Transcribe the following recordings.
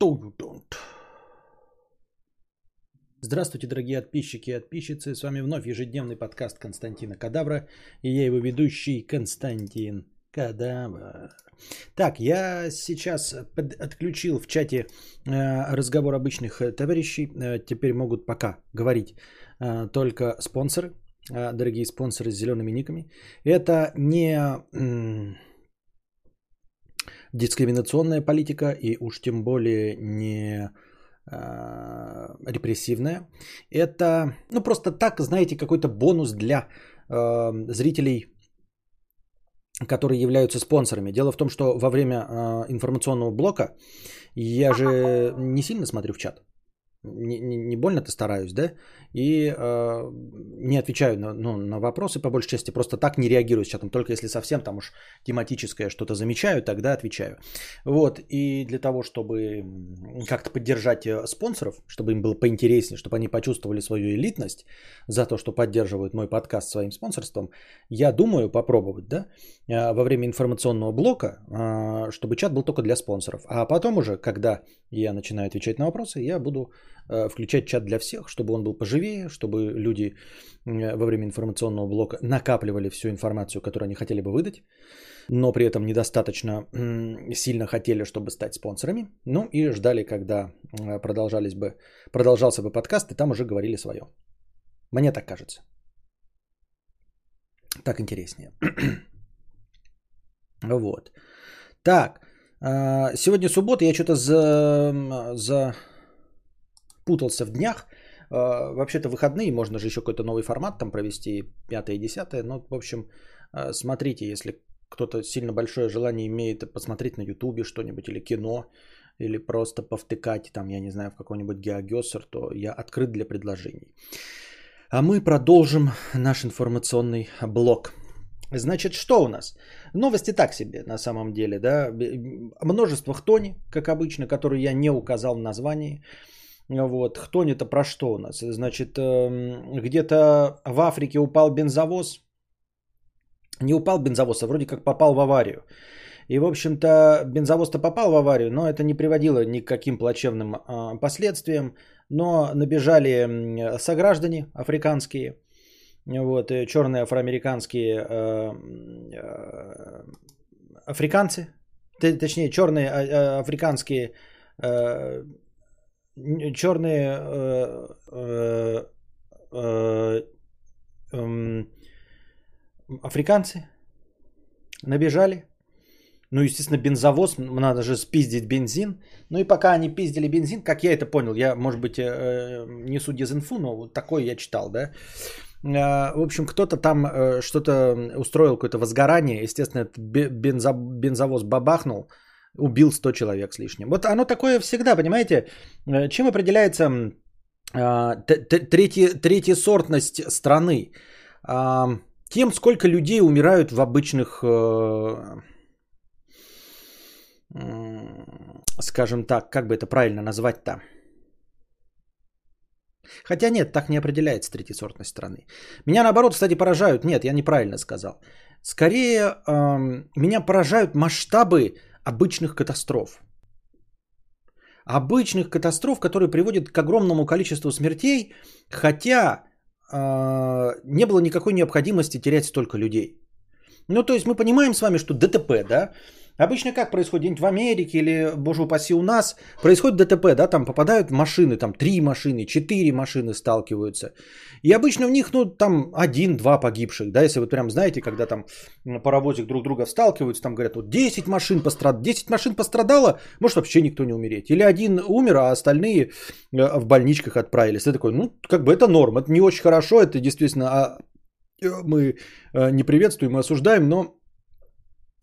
you don't. Здравствуйте, дорогие подписчики и подписчицы. С вами вновь ежедневный подкаст Константина Кадавра. И я его ведущий Константин Кадавр. Так, я сейчас под- отключил в чате э, разговор обычных э, товарищей. Э, теперь могут пока говорить э, только спонсоры, э, дорогие спонсоры с зелеными никами. Это не м, дискриминационная политика и уж тем более не э, репрессивная. Это, ну просто так, знаете, какой-то бонус для э, зрителей, которые являются спонсорами. Дело в том, что во время э, информационного блока я же не сильно смотрю в чат. Не, не, больно-то стараюсь, да? И э, не отвечаю на, ну, на вопросы по большей части, просто так не реагирую с чатом, только если совсем там уж тематическое что-то замечаю, тогда отвечаю. Вот, и для того, чтобы как-то поддержать э, спонсоров, чтобы им было поинтереснее, чтобы они почувствовали свою элитность за то, что поддерживают мой подкаст своим спонсорством, я думаю попробовать, да, э, во время информационного блока, э, чтобы чат был только для спонсоров. А потом уже, когда я начинаю отвечать на вопросы, я буду включать чат для всех, чтобы он был поживее, чтобы люди э, во время информационного блока накапливали всю информацию, которую они хотели бы выдать, но при этом недостаточно сильно хотели, чтобы стать спонсорами. Ну и ждали, когда э, продолжались бы, продолжался бы подкаст, и там уже говорили свое. Мне так кажется. Так интереснее. Вот. Так, а, сегодня суббота, я что-то за, за путался в днях. А, Вообще-то выходные, можно же еще какой-то новый формат там провести, 5 и 10. Ну, в общем, а, смотрите, если кто-то сильно большое желание имеет посмотреть на ютубе что-нибудь или кино, или просто повтыкать там, я не знаю, в какой-нибудь геогессер, то я открыт для предложений. А мы продолжим наш информационный блок. Значит, что у нас? Новости так себе, на самом деле, да. Множество хтони, как обычно, которые я не указал в названии. Вот, хтонь это про что у нас? Значит, эм, где-то в Африке упал бензовоз. Не упал бензовоз, а вроде как попал в аварию. И, в общем-то, бензовоз-то попал в аварию, но это не приводило ни к каким плачевным а, последствиям. Но набежали сограждане африканские, вот, э, черные афроамериканские э, э, африканцы, точнее, черные а, африканские, черные э, э, э, эм, африканцы набежали. Ну, естественно, бензовоз, надо же спиздить бензин. Ну и пока они пиздили бензин, как я это понял, я, может быть, э, несу дезинфу, но вот такое я читал, да. Э, В общем, кто-то там э, что-то устроил, какое-то возгорание. Естественно, этот бе- бензо- бензовоз бабахнул, убил 100 человек с лишним. Вот оно такое всегда, понимаете? Э, Чем определяется а, третья, третьесортность страны? А, Тем, сколько людей умирают в обычных, э, скажем так, как бы это правильно назвать-то? Хотя нет, так не определяется третьесортность страны. Меня наоборот, кстати, поражают. Нет, я неправильно сказал. Скорее, эм, меня поражают масштабы обычных катастроф. Обычных катастроф, которые приводят к огромному количеству смертей, хотя э, не было никакой необходимости терять столько людей. Ну, то есть мы понимаем с вами, что ДТП, да, Обычно как происходит в Америке или, боже упаси, у нас происходит ДТП, да, там попадают машины, там три машины, четыре машины сталкиваются. И обычно в них, ну, там один-два погибших, да, если вы прям знаете, когда там паровозик друг друга сталкиваются, там говорят, вот 10 машин пострадало, 10 машин пострадало, может вообще никто не умереть. Или один умер, а остальные э, в больничках отправились. Ты такой, ну, как бы это норм, это не очень хорошо, это действительно а, э, мы э, не приветствуем и осуждаем, но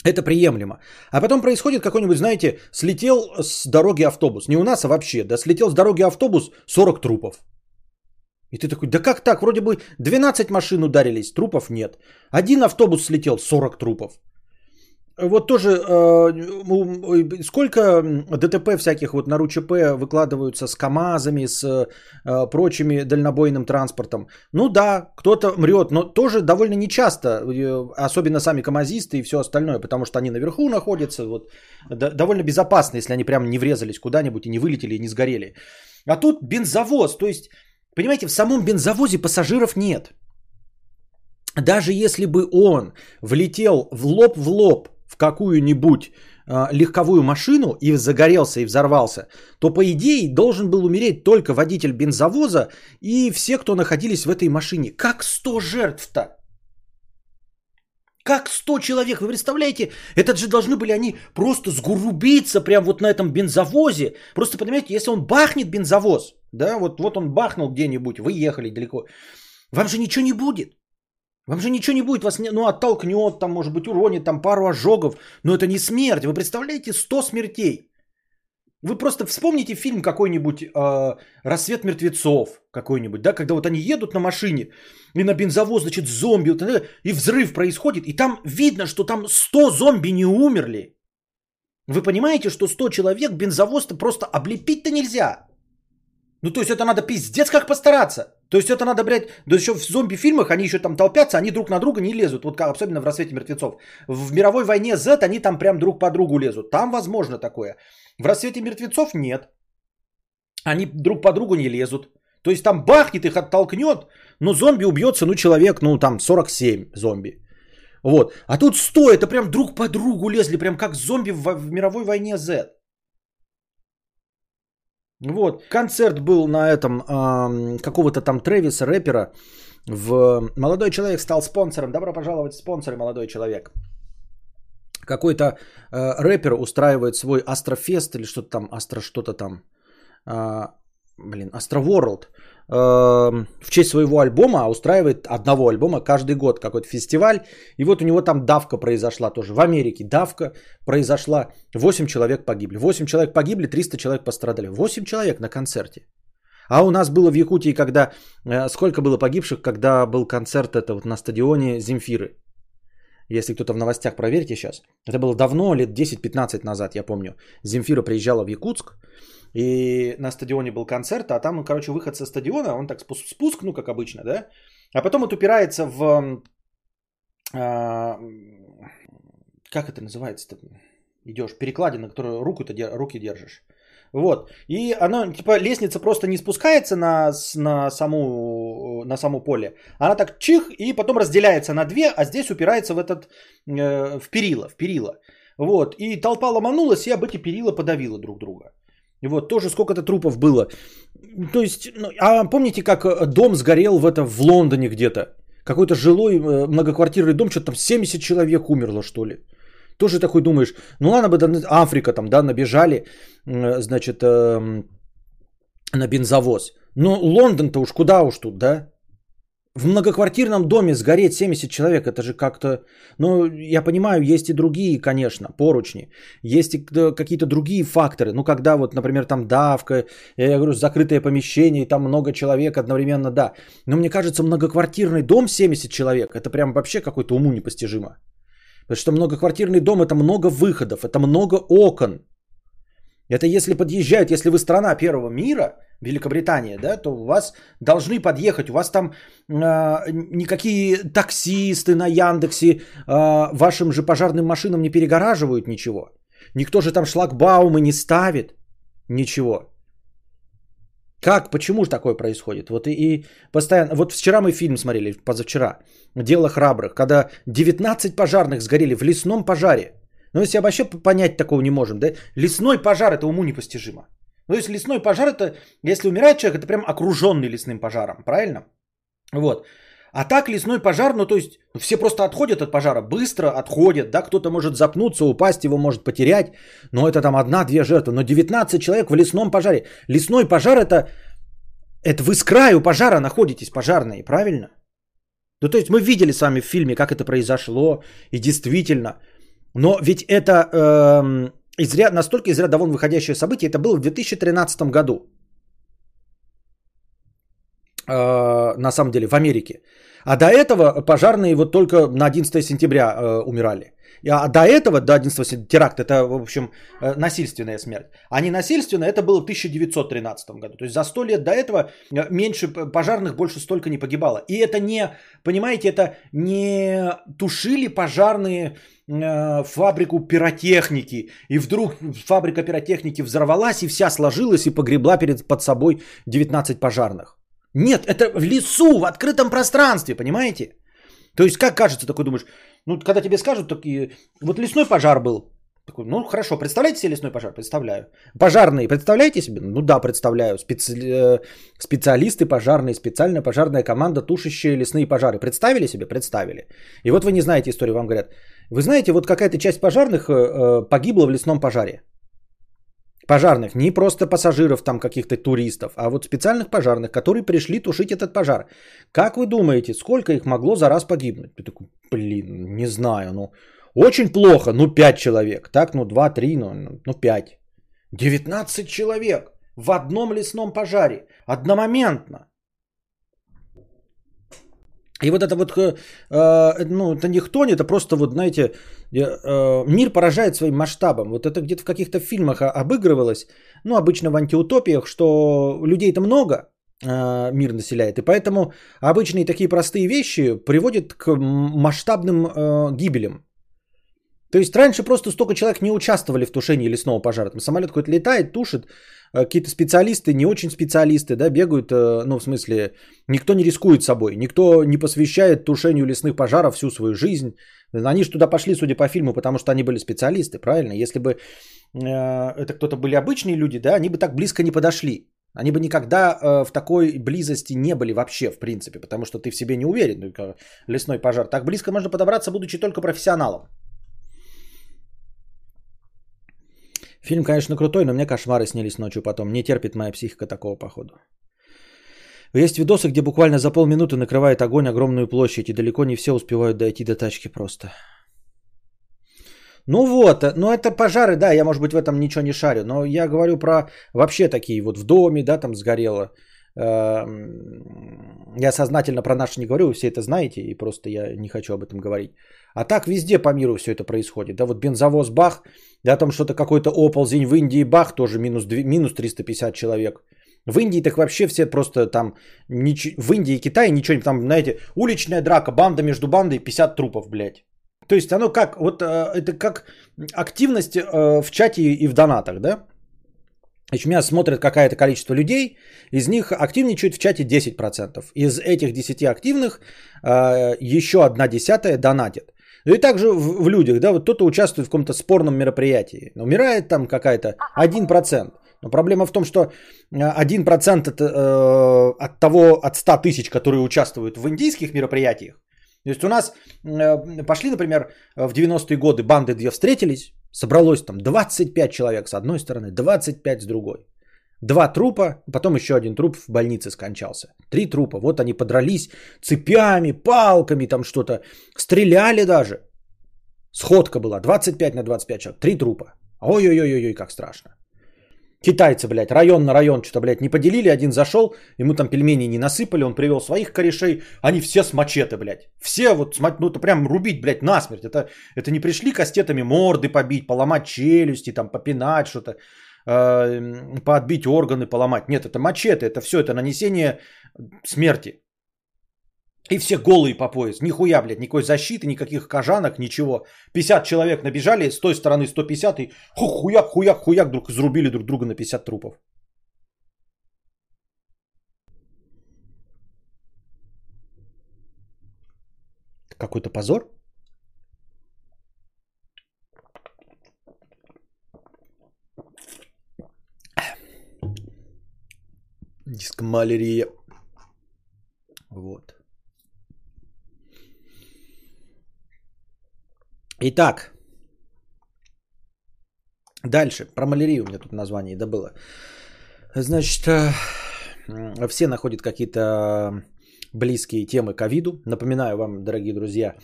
это приемлемо. А потом происходит какой-нибудь, знаете, слетел с дороги автобус. Не у нас, а вообще, да, слетел с дороги автобус 40 трупов. И ты такой, да как так? Вроде бы 12 машин ударились, трупов нет. Один автобус слетел, 40 трупов. Вот тоже э, сколько ДТП всяких вот на РУЧП выкладываются с КАМАЗами, с э, прочими дальнобойным транспортом. Ну да, кто-то мрет, но тоже довольно нечасто, э, особенно сами КАМАЗисты и все остальное, потому что они наверху находятся, вот, довольно безопасно, если они прям не врезались куда-нибудь и не вылетели и не сгорели. А тут бензовоз, то есть, понимаете, в самом бензовозе пассажиров нет. Даже если бы он влетел в лоб в лоб в какую-нибудь э, легковую машину и загорелся и взорвался, то по идее должен был умереть только водитель бензовоза и все, кто находились в этой машине. Как 100 жертв-то? Как 100 человек? Вы представляете? Это же должны были они просто сгурубиться прямо вот на этом бензовозе. Просто понимаете, если он бахнет бензовоз, да, вот, вот он бахнул где-нибудь, вы ехали далеко, вам же ничего не будет. Вам же ничего не будет, вас не, ну, оттолкнет, там, может быть, уронит, там, пару ожогов. Но это не смерть. Вы представляете 100 смертей? Вы просто вспомните фильм какой-нибудь э, «Рассвет мертвецов» какой-нибудь, да, когда вот они едут на машине, и на бензовоз, значит, зомби, вот, и взрыв происходит, и там видно, что там 100 зомби не умерли. Вы понимаете, что 100 человек бензовоз-то просто облепить-то нельзя. Ну, то есть это надо пиздец как постараться. То есть это надо, блядь, да еще в зомби-фильмах они еще там толпятся, они друг на друга не лезут. Вот как, особенно в «Рассвете мертвецов». В мировой войне Z они там прям друг по другу лезут. Там возможно такое. В «Рассвете мертвецов» нет. Они друг по другу не лезут. То есть там бахнет, их оттолкнет, но зомби убьется, ну, человек, ну, там 47 зомби. Вот. А тут 100, это прям друг по другу лезли, прям как зомби в, в мировой войне Z. Вот, концерт был на этом э, какого-то там Трэвиса, рэпера. В... Молодой человек стал спонсором. Добро пожаловать спонсоры, молодой человек. Какой-то э, рэпер устраивает свой Астрофест или что-то там, Астро что-то там. Э, блин, Astro World в честь своего альбома, устраивает одного альбома каждый год какой-то фестиваль. И вот у него там давка произошла тоже. В Америке давка произошла. 8 человек погибли. 8 человек погибли, 300 человек пострадали. 8 человек на концерте. А у нас было в Якутии, когда... Э, сколько было погибших, когда был концерт это вот на стадионе Земфиры. Если кто-то в новостях, проверьте сейчас. Это было давно, лет 10-15 назад, я помню. Земфира приезжала в Якутск. И на стадионе был концерт, а там, короче, выход со стадиона, он так спуск, ну, как обычно, да? А потом вот упирается в... А, как это называется-то? Идешь, перекладина, которую руку-то, руки держишь. Вот. И оно, типа, лестница просто не спускается на, на, саму, на саму поле. Она так чих и потом разделяется на две, а здесь упирается в этот, э, в перила, в перила. Вот. И толпа ломанулась и об эти перила подавила друг друга. Вот, тоже сколько-то трупов было. То есть, ну, а помните, как э, дом сгорел в, это, в Лондоне где-то? Какой-то жилой э, многоквартирный дом, что-то там 70 человек умерло, что ли. Тоже такой думаешь, ну ладно бы Африка там, да, набежали, значит, э, на бензовоз. Но Лондон-то уж куда уж тут, да? В многоквартирном доме сгореть 70 человек, это же как-то... Ну, я понимаю, есть и другие, конечно, поручни. Есть и какие-то другие факторы. Ну, когда вот, например, там давка, я говорю, закрытое помещение, и там много человек одновременно, да. Но мне кажется, многоквартирный дом 70 человек, это прям вообще какой-то уму непостижимо. Потому что многоквартирный дом это много выходов, это много окон. Это если подъезжают, если вы страна первого мира, Великобритания, да, то у вас должны подъехать, у вас там э, никакие таксисты на Яндексе э, вашим же пожарным машинам не перегораживают ничего. Никто же там шлагбаумы не ставит, ничего. Как, почему же такое происходит? Вот и, и постоянно, вот вчера мы фильм смотрели, позавчера, «Дело храбрых», когда 19 пожарных сгорели в лесном пожаре. Ну, если вообще понять такого не можем, да? Лесной пожар, это уму непостижимо. Ну, если лесной пожар, это, если умирает человек, это прям окруженный лесным пожаром, правильно? Вот. А так лесной пожар, ну то есть все просто отходят от пожара, быстро отходят, да, кто-то может запнуться, упасть, его может потерять, но это там одна-две жертвы, но 19 человек в лесном пожаре. Лесной пожар это, это вы с краю пожара находитесь, пожарные, правильно? Ну то есть мы видели с вами в фильме, как это произошло, и действительно, но ведь это э, из ряд, настолько из ряда вон выходящее событие, это было в 2013 году. Э, на самом деле, в Америке. А до этого пожарные вот только на 11 сентября э, умирали. А до этого, до 11 теракт, это, в общем, э, насильственная смерть. А не насильственная, это было в 1913 году. То есть за 100 лет до этого э, меньше пожарных больше столько не погибало. И это не, понимаете, это не тушили пожарные э, фабрику пиротехники. И вдруг фабрика пиротехники взорвалась, и вся сложилась и погребла перед, под собой 19 пожарных. Нет, это в лесу, в открытом пространстве, понимаете? То есть, как кажется, такой думаешь, ну, когда тебе скажут, такие, вот лесной пожар был. Такой, ну, хорошо, представляете себе лесной пожар? Представляю. Пожарные, представляете себе? Ну, да, представляю. Специ... Э, специалисты пожарные, специальная пожарная команда, тушащие лесные пожары. Представили себе? Представили. И вот вы не знаете историю, вам говорят. Вы знаете, вот какая-то часть пожарных э, э погибла в лесном пожаре. Пожарных, не просто пассажиров там каких-то туристов, а вот специальных пожарных, которые пришли тушить этот пожар. Как вы думаете, сколько их могло за раз погибнуть? Ты такой, блин, не знаю, ну очень плохо, ну 5 человек, так, ну 2-3, ну, ну 5. 19 человек в одном лесном пожаре, одномоментно. И вот это вот, э, э, ну, это не кто, это просто вот, знаете, э, мир поражает своим масштабом. Вот это где-то в каких-то фильмах обыгрывалось, ну, обычно в антиутопиях, что людей-то много, мир населяет, и поэтому обычные такие простые вещи приводят к масштабным гибелям. То есть раньше просто столько человек не участвовали в тушении лесного пожара. Там самолет какой-то летает, тушит, Э, какие-то специалисты, не очень специалисты, да, бегают, э, ну, в смысле, никто не рискует собой, никто не посвящает тушению лесных пожаров всю свою жизнь. Они же туда пошли, судя по фильму, потому что они были специалисты, правильно? Если бы э, это кто-то были обычные люди, да, они бы так близко не подошли. Они бы никогда в такой близости не были вообще, в принципе, потому что ты в себе не уверен, ну, лесной пожар. Так близко можно подобраться, будучи только профессионалом. Фильм, конечно, крутой, но мне кошмары снились ночью потом. Не терпит моя психика такого походу. Есть видосы, где буквально за полминуты накрывает огонь огромную площадь, и далеко не все успевают дойти до тачки просто. Ну вот, ну это пожары, да, я, может быть, в этом ничего не шарю, но я говорю про вообще такие вот в доме, да, там сгорело. Эм, я сознательно про наши не говорю, вы все это знаете, и просто я не хочу об этом говорить. А так везде по миру все это происходит. Да, вот бензовоз Бах, да, там что-то какой-то оползень в Индии Бах, тоже минус, 2, минус 350 человек. В Индии так вообще все просто там, нич... в Индии и Китае ничего, там, знаете, уличная драка, банда между бандой, 50 трупов, блядь. То есть оно как, вот э, это как активность э, в чате и в донатах, да? Значит, меня смотрит какое-то количество людей, из них активничают в чате 10%. Из этих 10 активных э, еще одна десятая донатит. Ну и также в, в людях, да, вот кто-то участвует в каком-то спорном мероприятии, умирает там какая-то 1%. Но проблема в том, что 1% от, э, от того, от 100 тысяч, которые участвуют в индийских мероприятиях, то есть у нас э, пошли, например, в 90-е годы банды две встретились, собралось там 25 человек с одной стороны, 25 с другой. Два трупа, потом еще один труп в больнице скончался. Три трупа. Вот они подрались цепями, палками, там что-то. Стреляли даже. Сходка была 25 на 25 человек. Три трупа. Ой-ой-ой-ой, как страшно. Китайцы, блядь, район на район что-то, блядь, не поделили. Один зашел, ему там пельмени не насыпали, он привел своих корешей. Они все с мачете, блядь. Все вот, ну это прям рубить, блядь, насмерть. Это, это не пришли кастетами морды побить, поломать челюсти, там, попинать что-то. Э, подбить органы, поломать. Нет, это мачете, это все, это нанесение смерти. И все голые по пояс. Нихуя, блядь, никакой защиты, никаких кожанок, ничего. 50 человек набежали, с той стороны 150 и хуяк, хуяк, хуяк, друг зарубили друг друга на 50 трупов. Какой-то позор? Дискмалерия. Вот. Итак. Дальше. Про малярию у меня тут название добыло. Значит, э, все находят какие-то близкие темы ковиду. Напоминаю вам, дорогие друзья,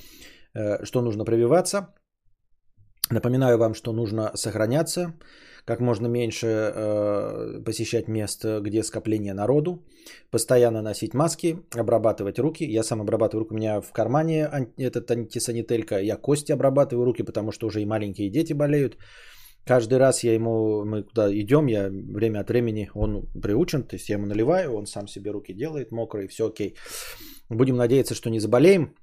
э, что нужно прививаться. Напоминаю вам, что нужно сохраняться, как можно меньше э, посещать мест, где скопление народу, постоянно носить маски, обрабатывать руки. Я сам обрабатываю руки, у меня в кармане этот антисанителька, я кости обрабатываю руки, потому что уже и маленькие дети болеют. Каждый раз я ему, мы куда идем, я время от времени, он приучен, то есть я ему наливаю, он сам себе руки делает мокрые, все окей. Будем надеяться, что не заболеем.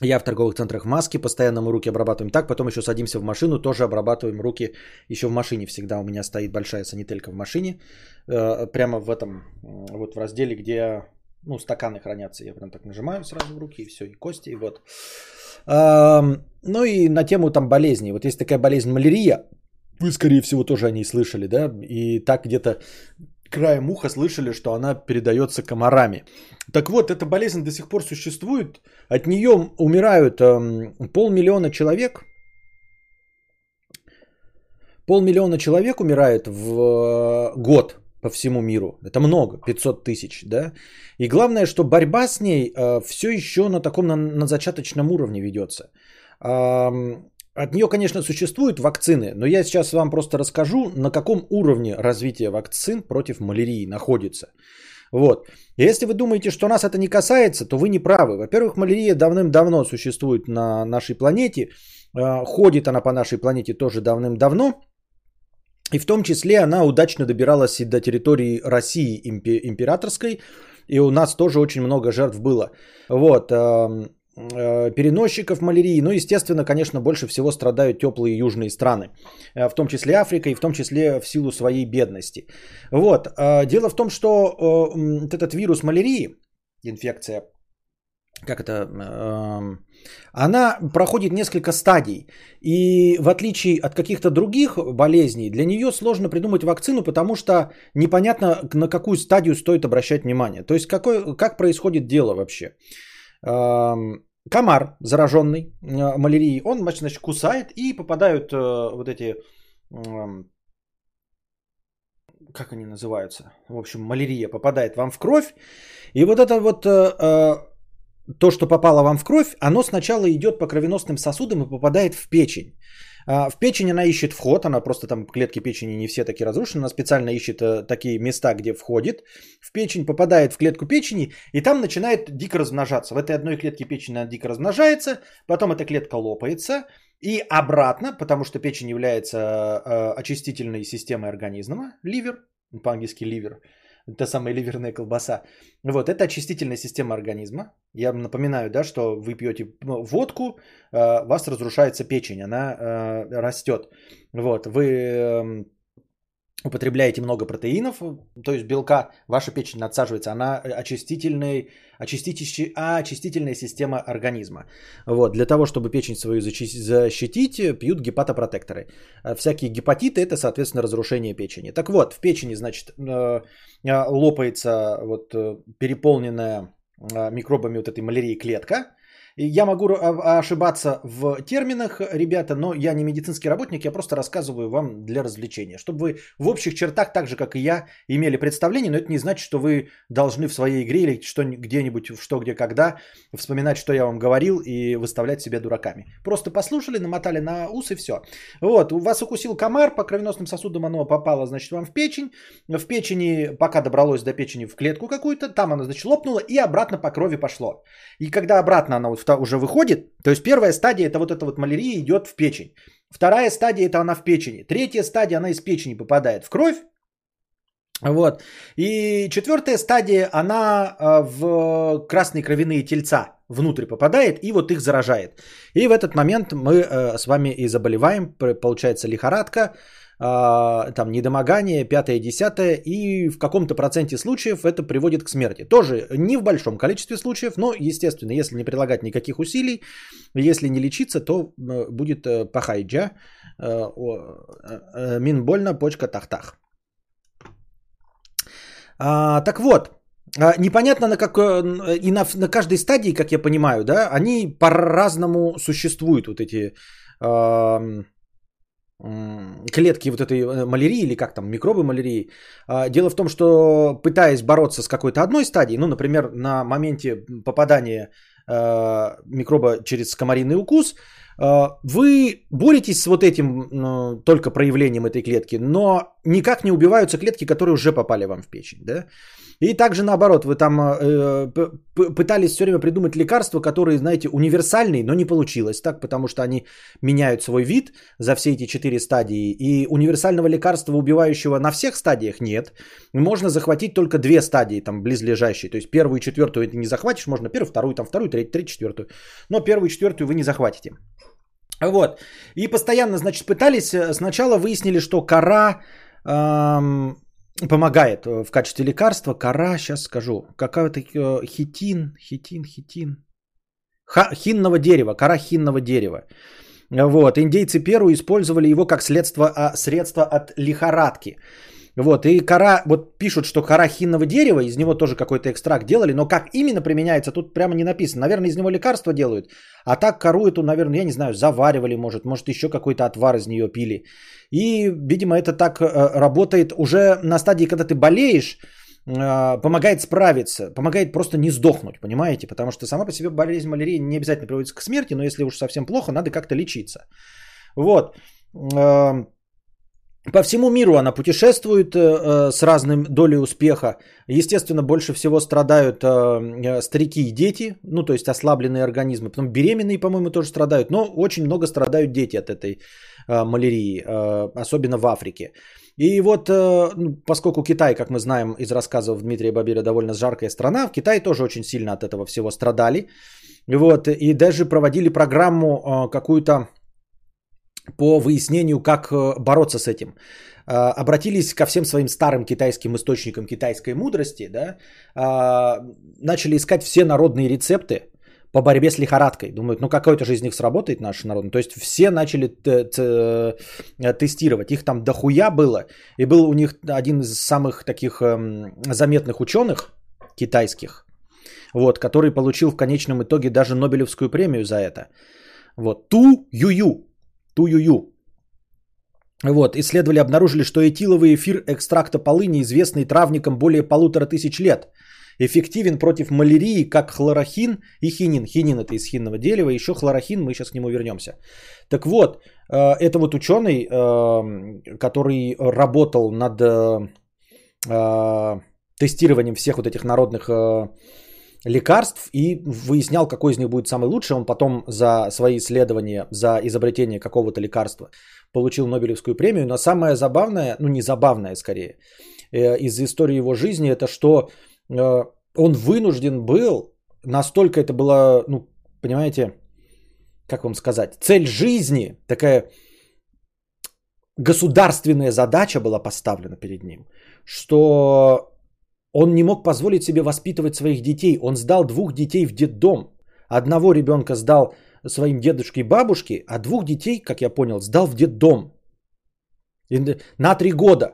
Я в торговых центрах маски, постоянно мы руки обрабатываем так, потом еще садимся в машину, тоже обрабатываем руки еще в машине. Всегда у меня стоит большая санителька в машине, э, прямо в этом, вот в разделе, где ну, стаканы хранятся. Я прям так нажимаю сразу в руки, и все, и кости, и вот. Ну и на тему там болезней. Вот есть такая болезнь малярия, вы, скорее всего, тоже о ней слышали, да? И так где-то краем уха слышали, что она передается комарами. Так вот, эта болезнь до сих пор существует. От нее умирают э, полмиллиона человек. Полмиллиона человек умирает в э, год по всему миру. Это много, 500 тысяч, да? И главное, что борьба с ней э, все еще на таком на, на зачаточном уровне ведется. Э, от нее, конечно, существуют вакцины, но я сейчас вам просто расскажу, на каком уровне развития вакцин против малярии находится. Вот. Если вы думаете, что нас это не касается, то вы не правы. Во-первых, малярия давным-давно существует на нашей планете. Э, ходит она по нашей планете тоже давным-давно. И в том числе она удачно добиралась и до территории России императорской. И у нас тоже очень много жертв было. Вот. Эм, Э, переносчиков малярии. Ну, естественно, конечно, больше всего страдают теплые южные страны, э, в том числе Африка и в том числе в силу своей бедности. Вот. Э, дело в том, что этот вирус малярии, инфекция, как это, эм, она проходит несколько стадий. И в отличие от каких-то других болезней, для нее сложно придумать вакцину, потому что непонятно, на какую стадию стоит обращать внимание. То есть, какой, как происходит дело вообще. Эм, комар зараженный э, малярией, он значит, кусает и попадают э, вот эти, э, как они называются, в общем, малярия попадает вам в кровь, и вот это вот э, то, что попало вам в кровь, оно сначала идет по кровеносным сосудам и попадает в печень. А, в печень она ищет вход, она просто там клетки печени не все такие разрушены, она специально ищет э, такие места, где входит в печень, попадает в клетку печени и там начинает дико размножаться. В этой одной клетке печени она дико размножается, потом эта клетка лопается и обратно, потому что печень является э, очистительной системой организма, ливер, по-английски ливер, та самая ливерная колбаса. Вот, это очистительная система организма. Я напоминаю, да, что вы пьете ну, водку, э, вас разрушается печень, она э, растет. Вот, вы эм, употребляете много протеинов, то есть белка, ваша печень надсаживается, она очистительный, очистительная, а, очистительная система организма. Вот, для того, чтобы печень свою защитить, пьют гепатопротекторы. А всякие гепатиты – это, соответственно, разрушение печени. Так вот, в печени, значит, э, э, лопается вот э, переполненная микробами вот этой малярии клетка, я могу ошибаться в терминах, ребята, но я не медицинский работник, я просто рассказываю вам для развлечения, чтобы вы в общих чертах, так же как и я, имели представление, но это не значит, что вы должны в своей игре или что где-нибудь в что, где, когда вспоминать, что я вам говорил и выставлять себя дураками. Просто послушали, намотали на ус и все. Вот, у вас укусил комар, по кровеносным сосудам оно попало, значит, вам в печень. В печени, пока добралось до печени в клетку какую-то, там оно, значит, лопнуло и обратно по крови пошло. И когда обратно оно вот уже выходит, то есть первая стадия это вот эта вот малярия идет в печень. Вторая стадия это она в печени. Третья стадия она из печени попадает в кровь. Вот. И четвертая стадия, она а, в красные кровяные тельца внутрь попадает и вот их заражает. И в этот момент мы э, с вами и заболеваем, получается лихорадка, там недомогание, пятое, десятое, и в каком-то проценте случаев это приводит к смерти. Тоже не в большом количестве случаев, но, естественно, если не прилагать никаких усилий, если не лечиться, то э, будет э, пахайджа, э, мин больно, почка тахтах. А, так вот, а, непонятно на какой, и на, на каждой стадии, как я понимаю, да, они по-разному существуют, вот эти клетки вот этой э, малярии или как там, микробы малярии. А, дело в том, что пытаясь бороться с какой-то одной стадией, ну, например, на моменте попадания э, микроба через комариный укус, вы боретесь с вот этим только проявлением этой клетки, но никак не убиваются клетки, которые уже попали вам в печень, да? И также наоборот, вы там э, пытались все время придумать лекарства, которые, знаете, универсальные, но не получилось так, потому что они меняют свой вид за все эти четыре стадии. И универсального лекарства, убивающего на всех стадиях, нет. Можно захватить только две стадии, там, близлежащие. То есть первую и четвертую ты не захватишь, можно первую, вторую, там, вторую, третью, третью, четвертую. Но первую и четвертую вы не захватите. Вот. И постоянно, значит, пытались. Э, сначала выяснили, что кора эм, помогает э, в качестве лекарства. Кора, сейчас скажу, какая-то э, хитин, хитин, хитин. Ха, хинного дерева, кора хинного дерева. Вот, индейцы Перу использовали его как средство, а, средство от лихорадки. Вот, и кора, вот пишут, что кора хинного дерева, из него тоже какой-то экстракт делали, но как именно применяется, тут прямо не написано. Наверное, из него лекарства делают, а так кору эту, наверное, я не знаю, заваривали, может, может еще какой-то отвар из нее пили. И, видимо, это так э, работает уже на стадии, когда ты болеешь, э, помогает справиться, помогает просто не сдохнуть, понимаете? Потому что сама по себе болезнь малярии не обязательно приводится к смерти, но если уж совсем плохо, надо как-то лечиться. Вот. По всему миру она путешествует э, э, с разным долей успеха. Естественно, больше всего страдают э, э, старики и дети, ну то есть ослабленные организмы. Потом беременные, по-моему, тоже страдают, но очень много страдают дети от этой э, малярии, э, особенно в Африке. И вот, э, ну, поскольку Китай, как мы знаем из рассказов Дмитрия Бабира, довольно жаркая страна, в Китае тоже очень сильно от этого всего страдали. Вот, и даже проводили программу э, какую-то по выяснению, как э, бороться с этим. Э, обратились ко всем своим старым китайским источникам китайской мудрости, да, э, начали искать все народные рецепты по борьбе с лихорадкой. Думают, ну какой-то же из них сработает наш народ. То есть все начали тестировать. Их там дохуя было. И был у них один из самых таких эм, заметных ученых китайских, вот, который получил в конечном итоге даже Нобелевскую премию за это. Вот, Ту Юю, Ту-ю-ю. Вот, исследователи обнаружили, что этиловый эфир экстракта полыни, известный травникам более полутора тысяч лет, эффективен против малярии, как хлорохин и хинин. Хинин это из хинного дерева, еще хлорохин, мы сейчас к нему вернемся. Так вот, э, это вот ученый, э, который работал над э, тестированием всех вот этих народных лекарств и выяснял, какой из них будет самый лучший. Он потом за свои исследования, за изобретение какого-то лекарства получил Нобелевскую премию. Но самое забавное, ну не забавное скорее, э, из истории его жизни, это что э, он вынужден был, настолько это было, ну, понимаете, как вам сказать, цель жизни, такая государственная задача была поставлена перед ним, что он не мог позволить себе воспитывать своих детей. Он сдал двух детей в детдом. Одного ребенка сдал своим дедушке и бабушке, а двух детей, как я понял, сдал в детдом. На три года.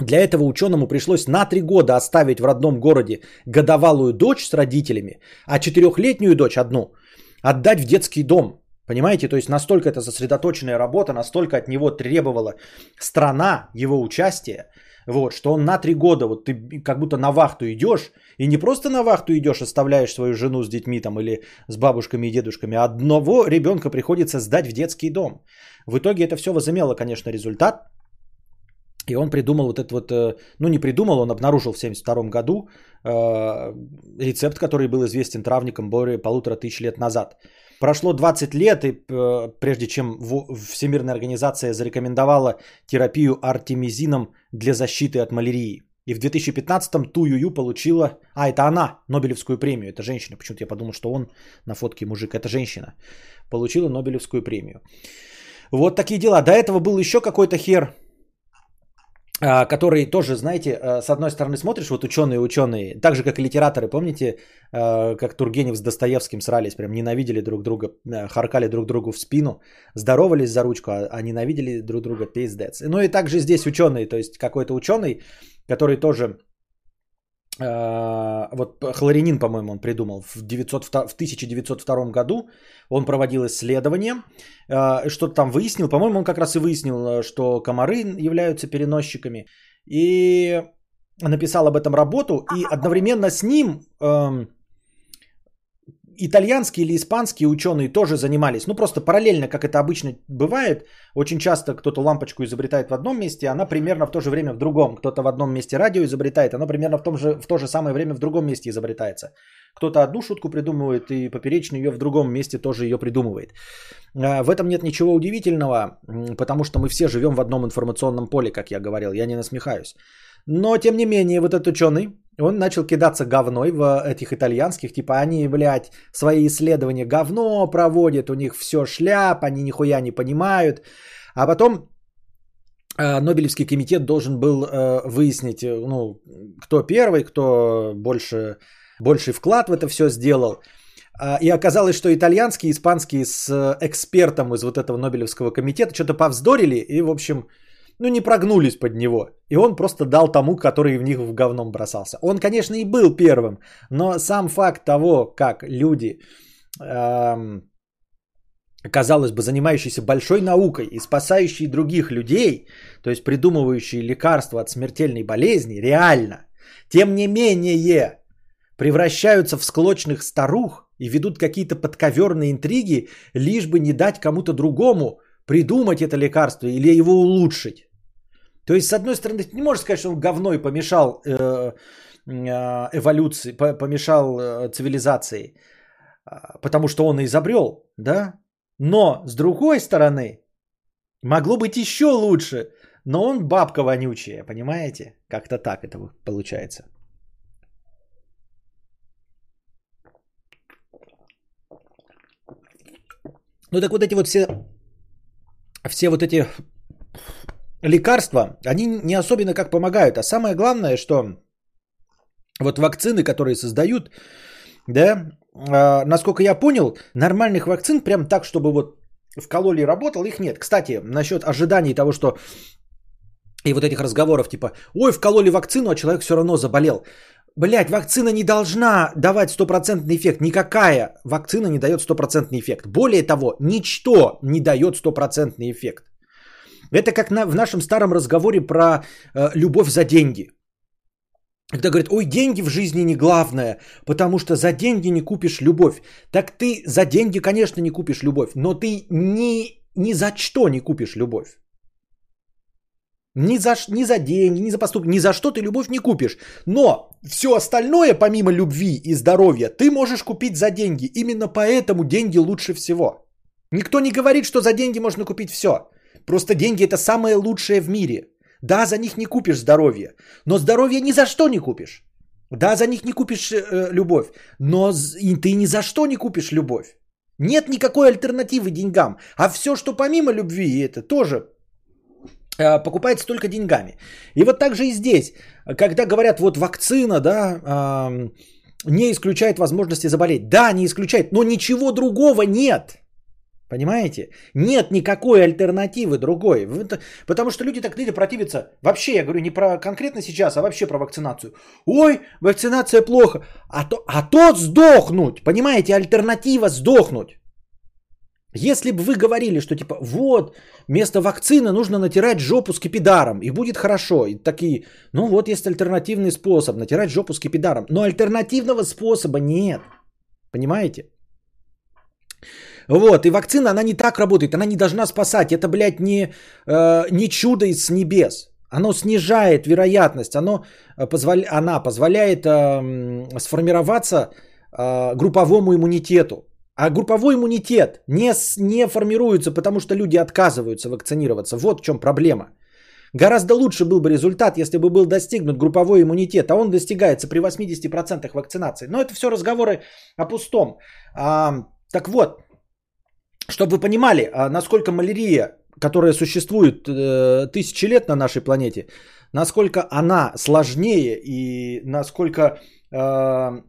Для этого ученому пришлось на три года оставить в родном городе годовалую дочь с родителями, а четырехлетнюю дочь одну отдать в детский дом. Понимаете, то есть настолько это сосредоточенная работа, настолько от него требовала страна его участия, вот, что он на три года, вот ты как будто на вахту идешь, и не просто на вахту идешь, оставляешь свою жену с детьми там или с бабушками и дедушками, а одного ребенка приходится сдать в детский дом. В итоге это все возымело, конечно, результат. И он придумал вот этот вот, э, ну не придумал, он обнаружил в 1972 году э, рецепт, который был известен травникам более полутора тысяч лет назад. Прошло 20 лет, и э, прежде чем Всемирная организация зарекомендовала терапию артемизином для защиты от малярии. И в 2015-м Ту Ю получила, а это она, Нобелевскую премию, это женщина, почему-то я подумал, что он на фотке мужик, это женщина, получила Нобелевскую премию. Вот такие дела. До этого был еще какой-то хер, который тоже, знаете, а, с одной стороны смотришь, вот ученые-ученые, так же, как и литераторы, помните, а, как Тургенев с Достоевским срались, прям ненавидели друг друга, харкали друг другу в спину, здоровались за ручку, а ненавидели друг друга пиздец. Ну и также здесь ученые, то есть какой-то ученый, который тоже а, вот хлоринин, по-моему, он придумал в, 900, в 1902 году. Он проводил исследования, а, что-то там выяснил. По-моему, он как раз и выяснил, что комары являются переносчиками. И написал об этом работу. И одновременно с ним итальянские или испанские ученые тоже занимались. Ну, просто параллельно, как это обычно бывает. Очень часто кто-то лампочку изобретает в одном месте, она примерно в то же время в другом. Кто-то в одном месте радио изобретает, оно примерно в, том же, в то же самое время в другом месте изобретается. Кто-то одну шутку придумывает, и поперечно ее в другом месте тоже ее придумывает. А, в этом нет ничего удивительного, потому что мы все живем в одном информационном поле, как я говорил, я не насмехаюсь. Но, тем не менее, вот этот ученый, он начал кидаться говной в этих итальянских, типа они, блядь, свои исследования говно проводят, у них все шляп, они нихуя не понимают. А потом э, Нобелевский комитет должен был э, выяснить, э, ну, кто первый, кто больше, больший вклад в это все сделал. А, и оказалось, что итальянские испанские с экспертом из вот этого Нобелевского комитета что-то повздорили и, в общем, ну, не прогнулись под него. И он просто дал тому, который в них в говном бросался. Он, конечно, и был первым, но сам факт того, как люди, эм, казалось бы, занимающиеся большой наукой и спасающие других людей, то есть придумывающие лекарства от смертельной болезни, реально, тем не менее, превращаются в склочных старух и ведут какие-то подковерные интриги, лишь бы не дать кому-то другому придумать это лекарство или его улучшить. То есть, с одной стороны, ты не можешь сказать, что он говной помешал э, э, эволюции, помешал э, цивилизации, а, потому что он изобрел, да? Но, с другой стороны, могло быть еще лучше, но он бабка вонючая, понимаете? Как-то так это получается. Ну так вот эти вот все, все вот эти лекарства, они не особенно как помогают. А самое главное, что вот вакцины, которые создают, да, э, насколько я понял, нормальных вакцин прям так, чтобы вот вкололи и работал, их нет. Кстати, насчет ожиданий того, что и вот этих разговоров типа, ой, вкололи вакцину, а человек все равно заболел. Блять, вакцина не должна давать стопроцентный эффект. Никакая вакцина не дает стопроцентный эффект. Более того, ничто не дает стопроцентный эффект. Это как на, в нашем старом разговоре про э, любовь за деньги. Когда говорят, ой, деньги в жизни не главное, потому что за деньги не купишь любовь. Так ты за деньги, конечно, не купишь любовь, но ты ни, ни за что не купишь любовь. Ни за, ни за деньги, ни за поступки, ни за что ты любовь не купишь. Но все остальное, помимо любви и здоровья, ты можешь купить за деньги. Именно поэтому деньги лучше всего. Никто не говорит, что за деньги можно купить все. Просто деньги это самое лучшее в мире. Да, за них не купишь здоровье, но здоровье ни за что не купишь. Да, за них не купишь э, любовь, но и ты ни за что не купишь любовь. Нет никакой альтернативы деньгам. А все, что помимо любви, это тоже э, покупается только деньгами. И вот так же и здесь, когда говорят, вот вакцина, да, э, не исключает возможности заболеть. Да, не исключает, но ничего другого нет. Понимаете? Нет никакой альтернативы другой. Потому что люди так люди противятся. Вообще, я говорю не про конкретно сейчас, а вообще про вакцинацию. Ой, вакцинация плохо. А то, а то сдохнуть. Понимаете, альтернатива сдохнуть. Если бы вы говорили, что типа вот, вместо вакцины нужно натирать жопу скипидаром, и будет хорошо. И такие, ну вот есть альтернативный способ, натирать жопу скипидаром. Но альтернативного способа нет. Понимаете? Вот, и вакцина, она не так работает, она не должна спасать. Это, блядь, не, э, не чудо с небес. Оно снижает вероятность, оно э, позволя... она позволяет э, сформироваться э, групповому иммунитету. А групповой иммунитет не, не формируется, потому что люди отказываются вакцинироваться. Вот в чем проблема. Гораздо лучше был бы результат, если бы был достигнут групповой иммунитет, а он достигается при 80% вакцинации. Но это все разговоры о пустом. А, так вот, чтобы вы понимали, а, насколько малярия, которая существует э, тысячи лет на нашей планете, насколько она сложнее и насколько э,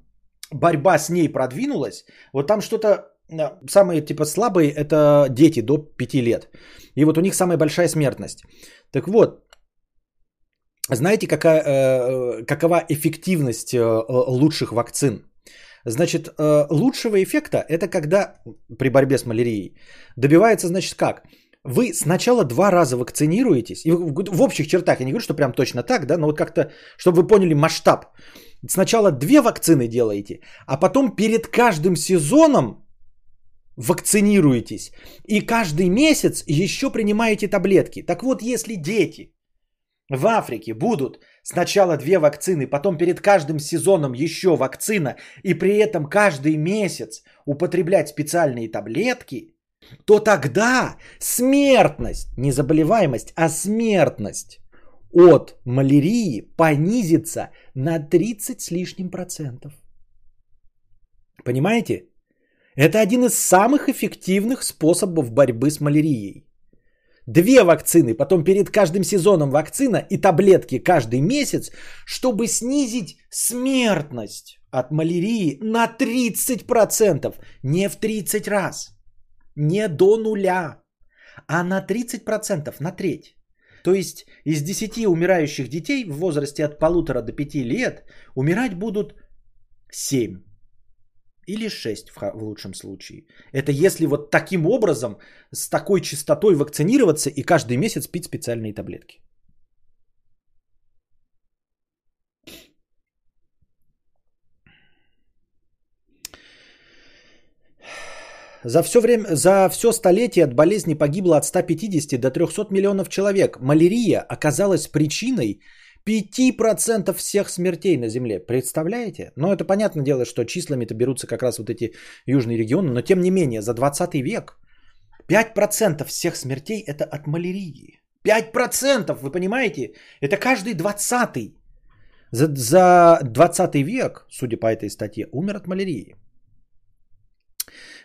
борьба с ней продвинулась, вот там что-то э, самые типа слабые это дети до 5 лет. И вот у них самая большая смертность. Так вот, знаете, какая, э, какова эффективность э, лучших вакцин? Значит, э, лучшего эффекта это когда при борьбе с малярией добивается, значит, как? Вы сначала два раза вакцинируетесь, и в общих чертах, я не говорю, что прям точно так, да, но вот как-то, чтобы вы поняли масштаб. Сначала две вакцины делаете, а потом перед каждым сезоном вакцинируетесь. И каждый месяц еще принимаете таблетки. Так вот, если дети в Африке будут сначала две вакцины, потом перед каждым сезоном еще вакцина, и при этом каждый месяц употреблять специальные таблетки, то тогда смертность, не заболеваемость, а смертность от малярии понизится на 30 с лишним процентов. Понимаете? Это один из самых эффективных способов борьбы с малярией. Две вакцины, потом перед каждым сезоном вакцина и таблетки каждый месяц, чтобы снизить смертность от малярии на 30%. Не в 30 раз, не до нуля, а на 30%, на треть. То есть из 10 умирающих детей в возрасте от полутора до 5 лет умирать будут 7 или 6 в лучшем случае. Это если вот таким образом, с такой частотой вакцинироваться и каждый месяц пить специальные таблетки. За все, время, за все столетие от болезни погибло от 150 до 300 миллионов человек. Малярия оказалась причиной 5% всех смертей на Земле. Представляете? Но это понятное дело, что числами-то берутся как раз вот эти южные регионы. Но тем не менее, за 20 век 5% всех смертей это от малярии. 5%, вы понимаете? Это каждый 20 за, за 20 век, судя по этой статье, умер от малярии.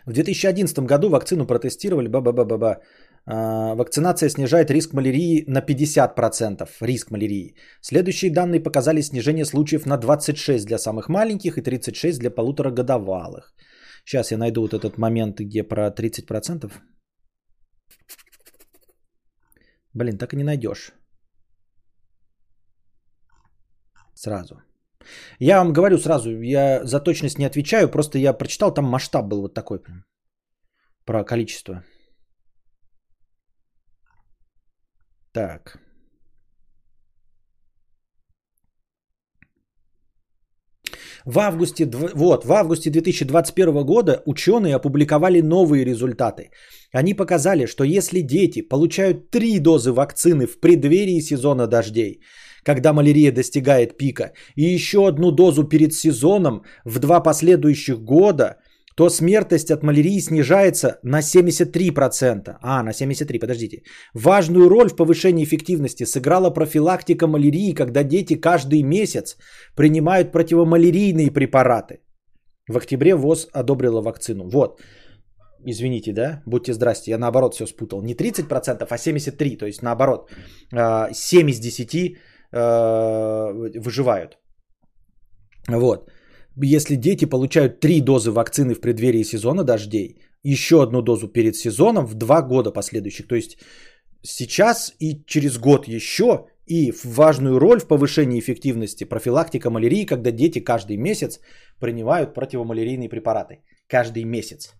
В 2011 году вакцину протестировали, ба-ба-ба-ба-ба. А, вакцинация снижает риск малярии на 50%. Риск малярии. Следующие данные показали снижение случаев на 26 для самых маленьких и 36 для полуторагодовалых. Сейчас я найду вот этот момент, где про 30%. Блин, так и не найдешь. Сразу. Я вам говорю сразу, я за точность не отвечаю, просто я прочитал, там масштаб был вот такой прям. Про количество. Так. В августе, вот, в августе 2021 года ученые опубликовали новые результаты. Они показали, что если дети получают три дозы вакцины в преддверии сезона дождей, когда малярия достигает пика, и еще одну дозу перед сезоном в два последующих года, то смертность от малярии снижается на 73%. А, на 73, подождите. Важную роль в повышении эффективности сыграла профилактика малярии, когда дети каждый месяц принимают противомалярийные препараты. В октябре ВОЗ одобрила вакцину. Вот. Извините, да? Будьте здрасте, я наоборот все спутал. Не 30%, а 73%. То есть наоборот. 7 из 10 Э, выживают. Вот. Если дети получают три дозы вакцины в преддверии сезона дождей, еще одну дозу перед сезоном в два года последующих. То есть сейчас и через год еще и важную роль в повышении эффективности профилактика малярии, когда дети каждый месяц принимают противомалярийные препараты. Каждый месяц.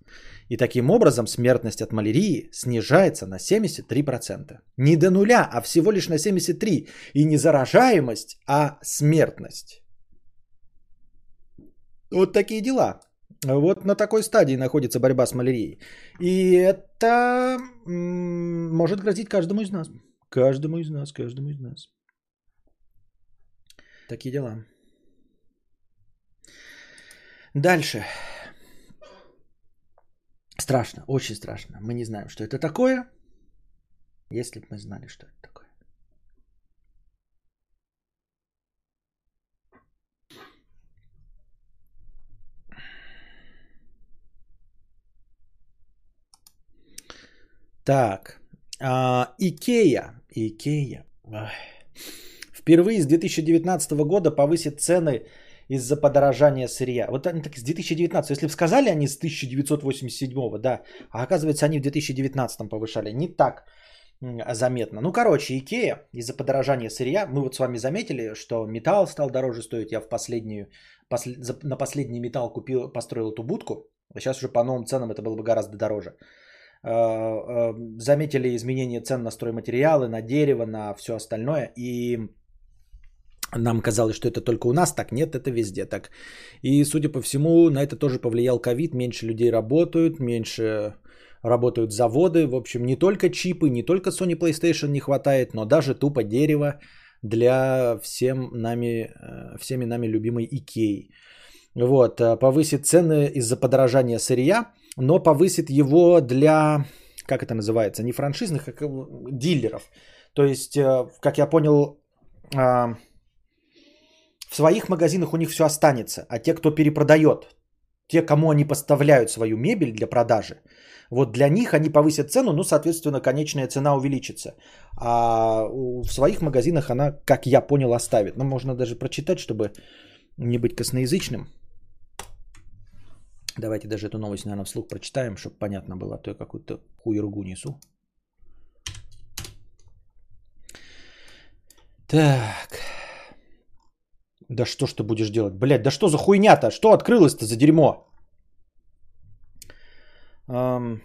И таким образом смертность от малярии снижается на 73%. Не до нуля, а всего лишь на 73%. И не заражаемость, а смертность. Вот такие дела. Вот на такой стадии находится борьба с малярией. И это может грозить каждому из нас. Каждому из нас, каждому из нас. Такие дела. Дальше. Страшно, очень страшно. Мы не знаем, что это такое. Если бы мы знали, что это такое. Так, а, Икея, Икея, впервые с 2019 года повысит цены из-за подорожания сырья. Вот они так с 2019, если бы сказали они с 1987, да, а оказывается они в 2019 повышали. Не так заметно. Ну, короче, Икея из-за подорожания сырья, мы вот с вами заметили, что металл стал дороже стоить. Я в последнюю, посл, на последний металл купил, построил эту будку. А сейчас уже по новым ценам это было бы гораздо дороже. А, а, заметили изменение цен на стройматериалы, на дерево, на все остальное. И Нам казалось, что это только у нас так. Нет, это везде так. И, судя по всему, на это тоже повлиял ковид. Меньше людей работают, меньше работают заводы. В общем, не только чипы, не только Sony PlayStation не хватает, но даже тупо дерево для всем нами, э, всеми нами любимой Икеи. Вот, э, повысит цены из-за подорожания сырья, но повысит его для, как это называется, не франшизных, а дилеров. То есть, э, как я понял, в своих магазинах у них все останется, а те, кто перепродает, те, кому они поставляют свою мебель для продажи, вот для них они повысят цену, ну, соответственно, конечная цена увеличится. А в своих магазинах она, как я понял, оставит. Ну, можно даже прочитать, чтобы не быть косноязычным. Давайте даже эту новость, наверное, вслух прочитаем, чтобы понятно было, а то я какую-то хуйругу несу. Так. Да что ж ты будешь делать? Блядь, да что за хуйня-то? Что открылось-то за дерьмо? Эм...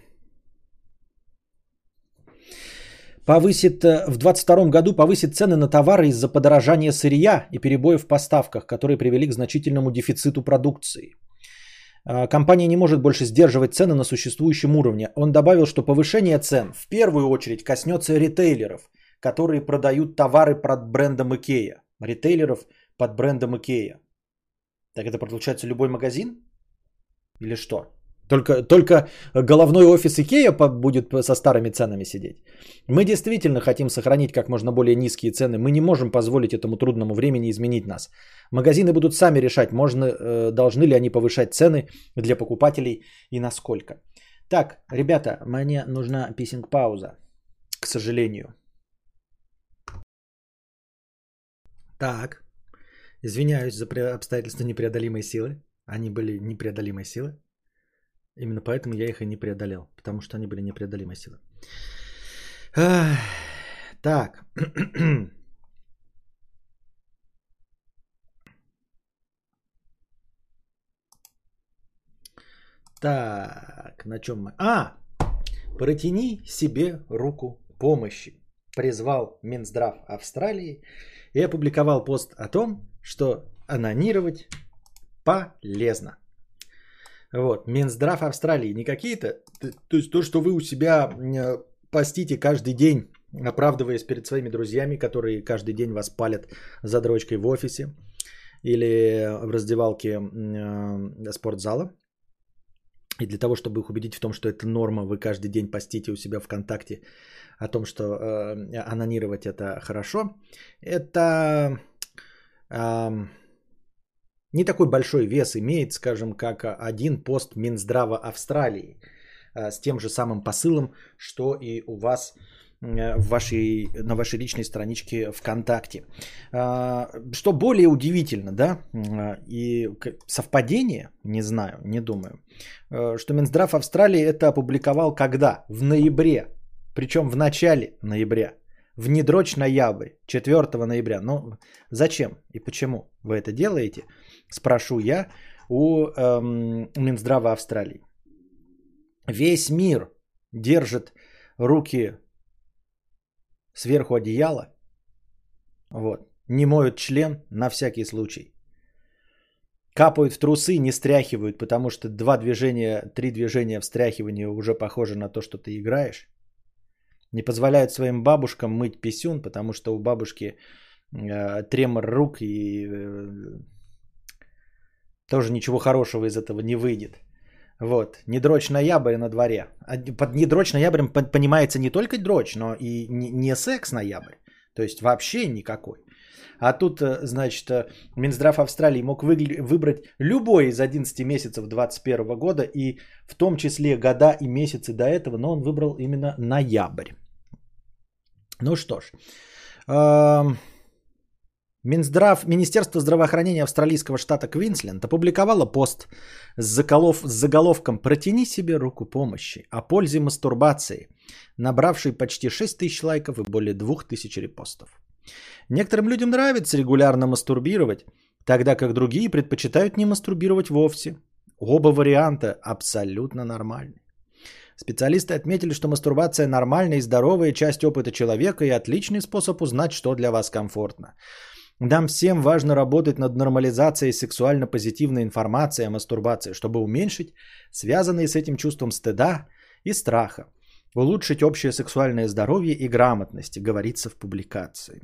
Повысит, э, в 2022 году повысит цены на товары из-за подорожания сырья и перебоев в поставках, которые привели к значительному дефициту продукции. Э, компания не может больше сдерживать цены на существующем уровне. Он добавил, что повышение цен в первую очередь коснется ритейлеров, которые продают товары под брендом Икея. Ритейлеров, под брендом Икея. Так это получается любой магазин? Или что? Только, только головной офис Икея будет со старыми ценами сидеть. Мы действительно хотим сохранить как можно более низкие цены. Мы не можем позволить этому трудному времени изменить нас. Магазины будут сами решать, можно, э, должны ли они повышать цены для покупателей и насколько. Так, ребята, мне нужна писинг-пауза, к сожалению. Так. Извиняюсь за обстоятельства непреодолимой силы. Они были непреодолимой силы. Именно поэтому я их и не преодолел. Потому что они были непреодолимой силы. Так. Так, на чем мы? А, протяни себе руку помощи. Призвал Минздрав Австралии и опубликовал пост о том, что анонировать полезно. Вот, Минздрав Австралии, не какие-то, то есть то, что вы у себя э, постите каждый день, оправдываясь перед своими друзьями, которые каждый день вас палят за дрочкой в офисе или в раздевалке э, спортзала. И для того, чтобы их убедить в том, что это норма, вы каждый день постите у себя ВКонтакте о том, что э, анонировать это хорошо. Это не такой большой вес имеет, скажем, как один пост Минздрава Австралии э, с тем же самым посылом, что и у вас э, в вашей, на вашей личной страничке ВКонтакте. А, что более удивительно, да, и совпадение, не знаю, не думаю, что Минздрав Австралии это опубликовал когда? В ноябре, причем в начале ноября в недрочь ноябрь, 4 ноября. Ну, зачем и почему вы это делаете, спрошу я у эм, Минздрава Австралии. Весь мир держит руки сверху одеяла, вот, не моют член на всякий случай. Капают в трусы, не стряхивают, потому что два движения, три движения встряхивания уже похоже на то, что ты играешь не позволяют своим бабушкам мыть писюн, потому что у бабушки э, тремор рук и э, тоже ничего хорошего из этого не выйдет. Вот, не дрочь ноябрь на дворе. Под не дрочь ноябрь понимается не только дрочь, но и не секс ноябрь. То есть вообще никакой. А тут, э, значит, э, Минздрав Австралии мог выбрать любой из 11 месяцев 2021 года, и в том числе года и месяцы до этого, но он выбрал именно ноябрь. Ну что ж. Минздрав, Министерство здравоохранения австралийского штата Квинсленд опубликовало пост с, заколов, с заголовком «Протяни себе руку помощи о пользе мастурбации», набравший почти 6 тысяч лайков и более 2000 репостов. Некоторым людям нравится регулярно мастурбировать, тогда как другие предпочитают не мастурбировать вовсе. Оба варианта абсолютно нормальны. Специалисты отметили, что мастурбация нормальная и здоровая часть опыта человека и отличный способ узнать, что для вас комфортно. Нам всем важно работать над нормализацией сексуально позитивной информации о мастурбации, чтобы уменьшить связанные с этим чувством стыда и страха, улучшить общее сексуальное здоровье и грамотность, говорится в публикации.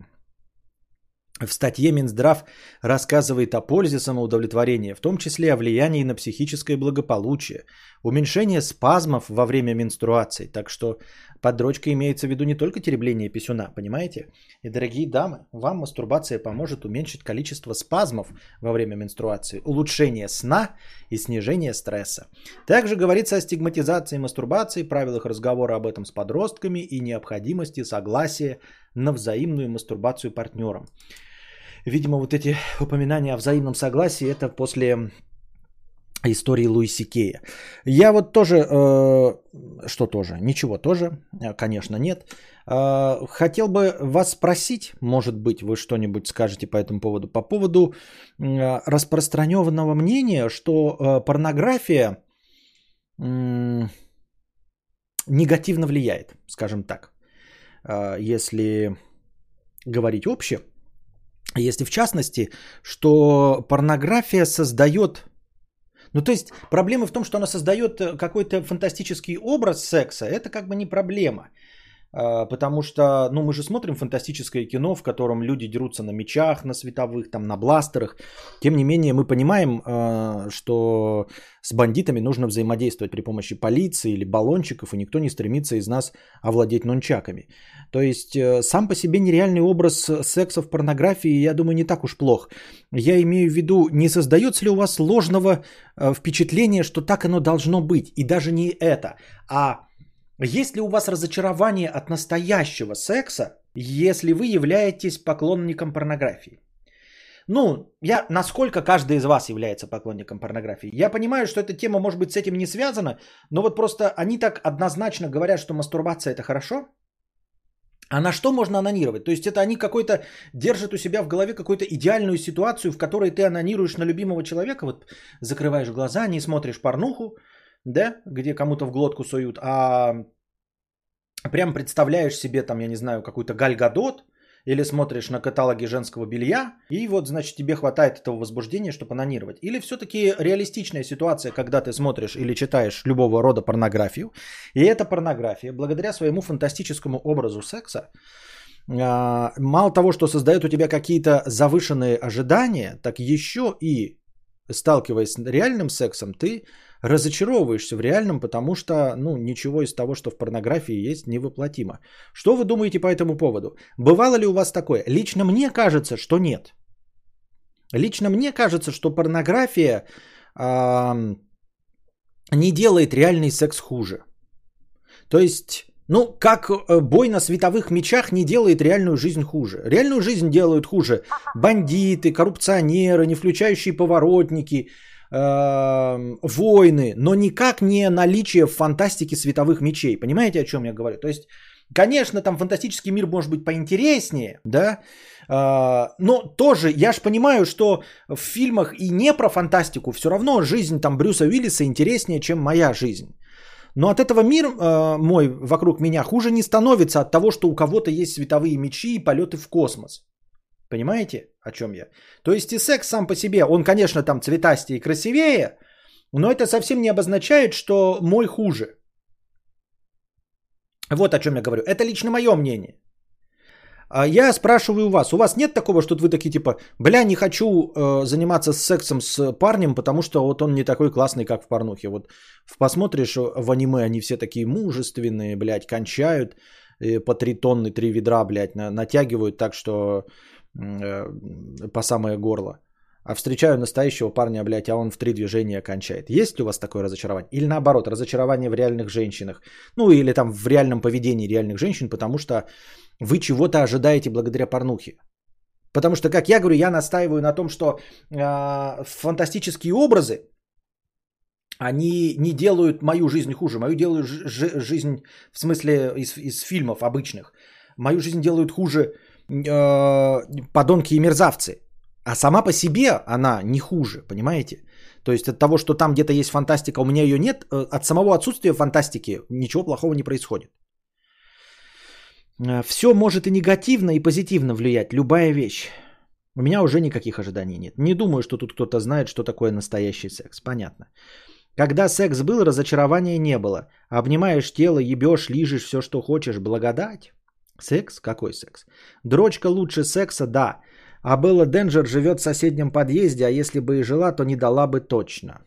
В статье Минздрав рассказывает о пользе самоудовлетворения, в том числе о влиянии на психическое благополучие, уменьшение спазмов во время менструации. Так что под дрочкой имеется в виду не только теребление писюна, понимаете? И, дорогие дамы, вам мастурбация поможет уменьшить количество спазмов во время менструации, улучшение сна и снижение стресса. Также говорится о стигматизации мастурбации, правилах разговора об этом с подростками и необходимости согласия на взаимную мастурбацию партнерам. Видимо, вот эти упоминания о взаимном согласии это после истории Луиси Кея. Я вот тоже, э, что тоже, ничего тоже, э, конечно, нет. Э, хотел бы вас спросить, может быть, вы что-нибудь скажете по этому поводу, по поводу э, распространенного мнения, что э, порнография э, негативно влияет, скажем так, э, если говорить обще, если в частности, что порнография создает ну, то есть проблема в том, что она создает э, какой-то фантастический образ секса. Это как бы не проблема. А, потому что, ну, мы же смотрим фантастическое кино, в котором люди дерутся на мечах, на световых, там, на бластерах. Тем не менее, мы понимаем, а, что с бандитами нужно взаимодействовать при помощи полиции или баллончиков, и никто не стремится из нас овладеть нунчаками. То есть, э, сам по себе нереальный образ секса в порнографии, я думаю, не так уж плох. Я имею в виду, не создается ли у вас ложного э, впечатления, что так оно должно быть. И даже не это, а есть ли у вас разочарование от настоящего секса, если вы являетесь поклонником порнографии? Ну, я, насколько каждый из вас является поклонником порнографии? Я понимаю, что эта тема может быть с этим не связана, но вот просто они так однозначно говорят, что мастурбация это хорошо. А на что можно анонировать? То есть это они какой-то держат у себя в голове какую-то идеальную ситуацию, в которой ты анонируешь на любимого человека, вот закрываешь глаза, не смотришь порнуху, да, где кому-то в глотку суют, а прям представляешь себе там, я не знаю, какую-то гальгадот, или смотришь на каталоги женского белья, и вот, значит, тебе хватает этого возбуждения, чтобы анонировать. Или все-таки реалистичная ситуация, когда ты смотришь или читаешь любого рода порнографию, и эта порнография, благодаря своему фантастическому образу секса, а, мало того, что создает у тебя какие-то завышенные ожидания, так еще и сталкиваясь с реальным сексом, ты разочаровываешься в реальном, потому что ну, ничего из того, что в порнографии есть, невоплотимо. Что вы думаете по этому поводу? Бывало ли у вас такое? Лично мне кажется, что нет. Лично мне кажется, что порнография не делает реальный секс хуже. То есть, ну, как э, бой на световых мечах не делает реальную жизнь хуже. Реальную жизнь делают хуже бандиты, коррупционеры, не включающие поворотники, Эм, войны, но никак не наличие в фантастике световых мечей. Понимаете, о чем я говорю? То есть, конечно, там фантастический мир может быть поинтереснее, да, э, но тоже я ж понимаю, что в фильмах и не про фантастику все равно жизнь там Брюса Уиллиса интереснее, чем моя жизнь. Но от этого мир э, мой вокруг меня хуже не становится от того, что у кого-то есть световые мечи и полеты в космос. Понимаете, о чем я? То есть и секс сам по себе, он, конечно, там цветастее и красивее, но это совсем не обозначает, что мой хуже. Вот о чем я говорю. Это лично мое мнение. А я спрашиваю у вас, у вас нет такого, что вы такие типа, бля, не хочу э, заниматься сексом с парнем, потому что вот он не такой классный, как в порнухе. Вот посмотришь в аниме, они все такие мужественные, блядь, кончают э, по три тонны, три ведра, блядь, на, натягивают так, что по самое горло. А встречаю настоящего парня, блядь, а он в три движения кончает. Есть ли у вас такое разочарование? Или наоборот, разочарование в реальных женщинах? Ну, или там в реальном поведении реальных женщин, потому что вы чего-то ожидаете благодаря порнухе. Потому что, как я говорю, я настаиваю на том, что э, фантастические образы, они не делают мою жизнь хуже. Мою делают ж- жизнь, в смысле, из, из фильмов обычных. Мою жизнь делают хуже э, подонки и мерзавцы. А сама по себе она не хуже, понимаете? То есть от того, что там где-то есть фантастика, у меня ее нет, э, от самого отсутствия фантастики ничего плохого не происходит. Э, Все может и негативно, и позитивно влиять, любая вещь. У меня уже никаких ожиданий нет. Не думаю, что тут кто-то знает, что такое настоящий секс. Понятно. Когда секс был, разочарования не было. Обнимаешь тело, ебешь, лижешь все, что хочешь. Благодать. Секс? Какой секс? Дрочка лучше секса, да. А Белла Денджер живет в соседнем подъезде, а если бы и жила, то не дала бы точно.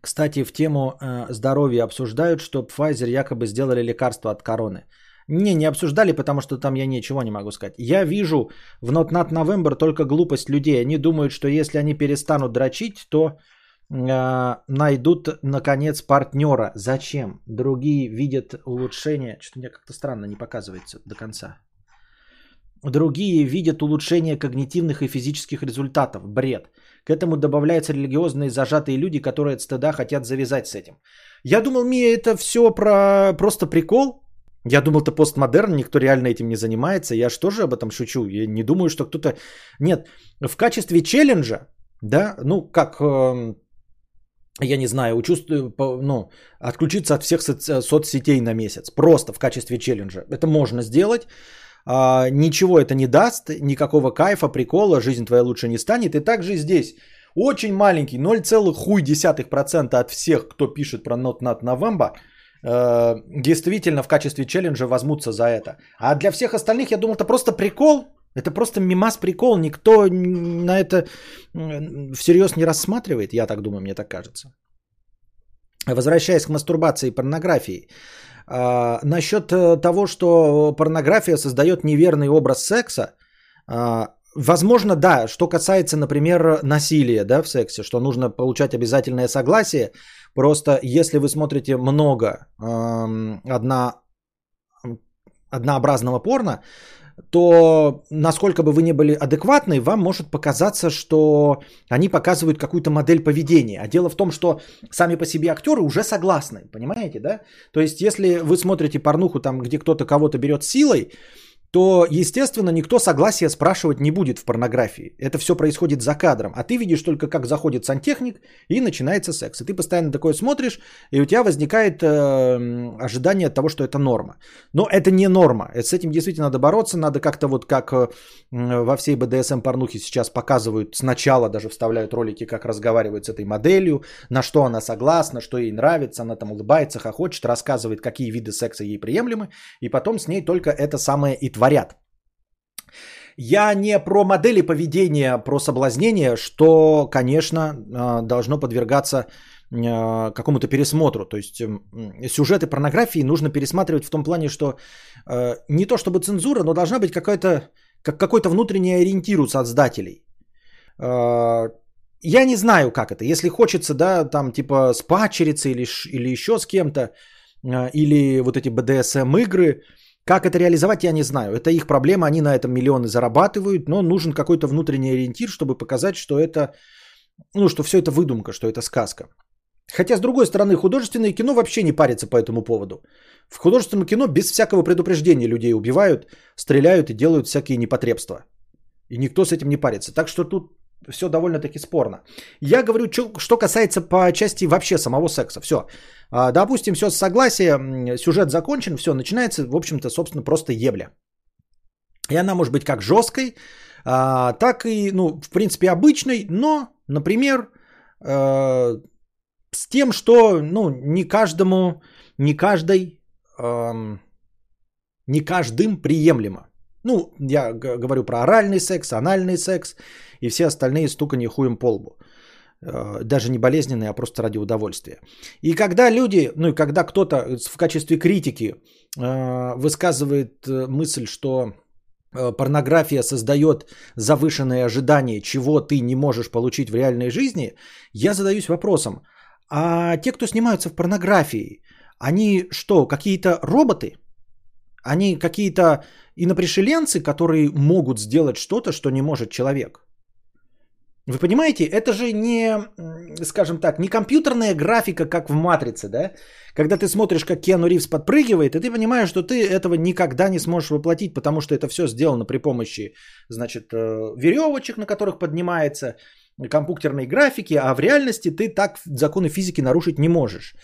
Кстати, в тему э, здоровья обсуждают, что Pfizer якобы сделали лекарство от короны. Не, не обсуждали, потому что там я ничего не могу сказать. Я вижу в Not Not November только глупость людей. Они думают, что если они перестанут дрочить, то найдут, наконец, партнера. Зачем? Другие видят улучшение. Что-то мне как-то странно не показывается до конца. Другие видят улучшение когнитивных и физических результатов. Бред. К этому добавляются религиозные зажатые люди, которые от стыда хотят завязать с этим. Я думал, Мия, это все про просто прикол. Я думал, это постмодерн, никто реально этим не занимается. Я же тоже об этом шучу. Я не думаю, что кто-то... Нет, в качестве челленджа, да, ну, как, э, я не знаю, учувствую, ну, отключиться от всех соц- соцсетей на месяц. Просто в качестве челленджа. Это можно сделать. А, ничего это не даст, никакого кайфа, прикола, жизнь твоя лучше не станет. И также здесь очень маленький, 0,1% от всех, кто пишет про Not Not November, действительно в качестве челленджа возьмутся за это. А для всех остальных, я думал, это просто прикол, это просто мимас прикол, никто на это всерьез не рассматривает, я так думаю, мне так кажется. Возвращаясь к мастурбации и порнографии, а, насчет э, того, что порнография создает неверный образ секса, а, возможно, да, что касается, например, насилия да, в сексе, что нужно получать обязательное согласие, просто если вы смотрите много э, одна, однообразного порно, то насколько бы вы ни были адекватны, вам может показаться, что они показывают какую-то модель поведения. А дело в том, что сами по себе актеры уже согласны, понимаете, да? То есть, если вы смотрите порнуху там, где кто-то кого-то берет силой, то, естественно, никто согласия спрашивать не будет в порнографии. Это все происходит за кадром. А ты видишь только, как заходит сантехник и начинается секс. И ты постоянно такое смотришь, и у тебя возникает э, ожидание того, что это норма. Но это не норма. Это с этим действительно надо бороться. Надо как-то вот как э, во всей БДСМ порнухе сейчас показывают, сначала даже вставляют ролики, как разговаривают с этой моделью, на что она согласна, что ей нравится, она там улыбается, хохочет, рассказывает, какие виды секса ей приемлемы, и потом с ней только это самое и творят. Я не про модели поведения, про соблазнение, что, конечно, а, должно подвергаться а, какому-то пересмотру. То есть сюжеты порнографии нужно пересматривать в том плане, что а, не то чтобы цензура, но должна быть какая-то как какой-то внутренний ориентир у создателей. Я не знаю, как это. Если хочется, да, там типа с пачерицей или, или еще с кем-то, или вот эти BDSM игры, как это реализовать, я не знаю. Это их проблема, они на этом миллионы зарабатывают, но нужен какой-то внутренний ориентир, чтобы показать, что это, ну, что все это выдумка, что это сказка. Хотя, с другой стороны, художественное кино вообще не парится по этому поводу. В художественном кино без всякого предупреждения людей убивают, стреляют и делают всякие непотребства. И никто с этим не парится. Так что тут все довольно-таки спорно. Я говорю, что касается по части вообще самого секса. Все. А, допустим, все с согласия, сюжет закончен, все, начинается, в общем-то, собственно, просто ебля. И она может быть как жесткой, а, так и, ну, в принципе, обычной, но, например, э, с тем, что, ну, не каждому, не каждой, не каждым приемлемо. Ну, я говорю про оральный секс, анальный секс и все остальные стуканье хуем по лбу. Э, даже не болезненные, а просто ради удовольствия. И когда люди, ну и когда кто-то в качестве критики э, высказывает э, мысль, что порнография создает завышенные ожидания, чего ты не можешь получить в реальной жизни, я задаюсь вопросом, а те, кто снимаются в порнографии, они что, какие-то роботы? Они какие-то инопришеленцы, которые могут сделать что-то, что не может человек? Вы понимаете, это же не, скажем так, не компьютерная графика, как в «Матрице», да? Когда ты смотришь, как Киану Ривз подпрыгивает, и ты понимаешь, что ты этого никогда не сможешь воплотить, потому что это все сделано при помощи, значит, э, веревочек, на которых поднимается, компьютерной графики, а в реальности ты так законы физики нарушить не можешь.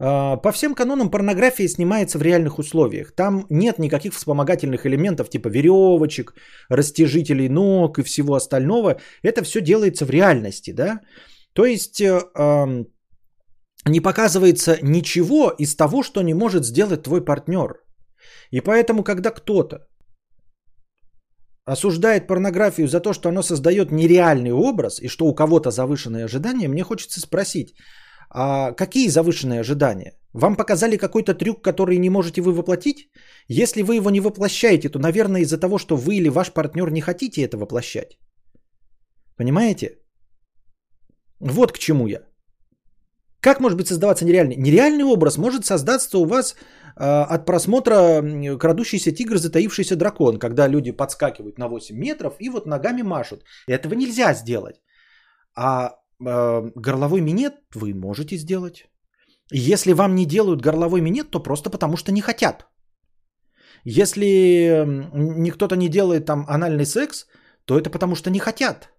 А, по всем канонам порнография снимается в реальных условиях. Там нет никаких вспомогательных элементов типа веревочек, растяжителей ног и всего остального. Это все делается в реальности, да? То есть э, не показывается ничего из того, что не может сделать твой партнер. И поэтому, когда кто-то осуждает порнографию за то, что оно создает нереальный образ и что у кого-то завышенные ожидания, мне хочется спросить, а какие завышенные ожидания? Вам показали какой-то трюк, который не можете вы воплотить? Если вы его не воплощаете, то, наверное, из-за того, что вы или ваш партнер не хотите это воплощать. Понимаете? Вот к чему я. Как может быть создаваться нереальный? Нереальный образ может создаться у вас э, от просмотра «Крадущийся тигр, затаившийся дракон», когда люди подскакивают на 8 метров и вот ногами машут. Этого нельзя сделать. А горловой минет вы можете сделать. Если вам не делают горловой минет, то просто потому что не хотят. Если никто-то не делает там анальный секс, то это потому что не хотят.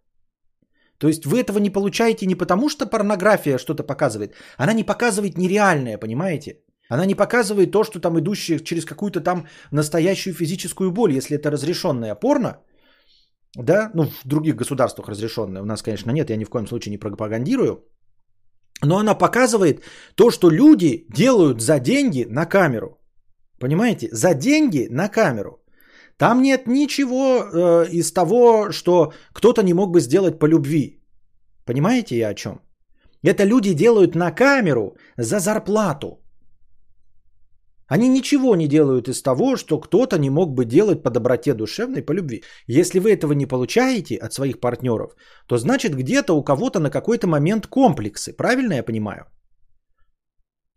То есть вы этого не получаете не потому, что порнография что-то показывает. Она не показывает нереальное, понимаете? Она не показывает то, что там идущее через какую-то там настоящую физическую боль, если это разрешенное порно. Да, ну в других государствах разрешенное. У нас, конечно, нет, я ни в коем случае не пропагандирую. Но она показывает то, что люди делают за деньги на камеру. Понимаете? За деньги на камеру. Там нет ничего э, из того, что кто-то не мог бы сделать по любви. Понимаете я о чем? Это люди делают на камеру за зарплату. Они ничего не делают из того, что кто-то не мог бы делать по доброте душевной, по любви. Если вы этого не получаете от своих партнеров, то значит где-то у кого-то на какой-то момент комплексы. Правильно я понимаю?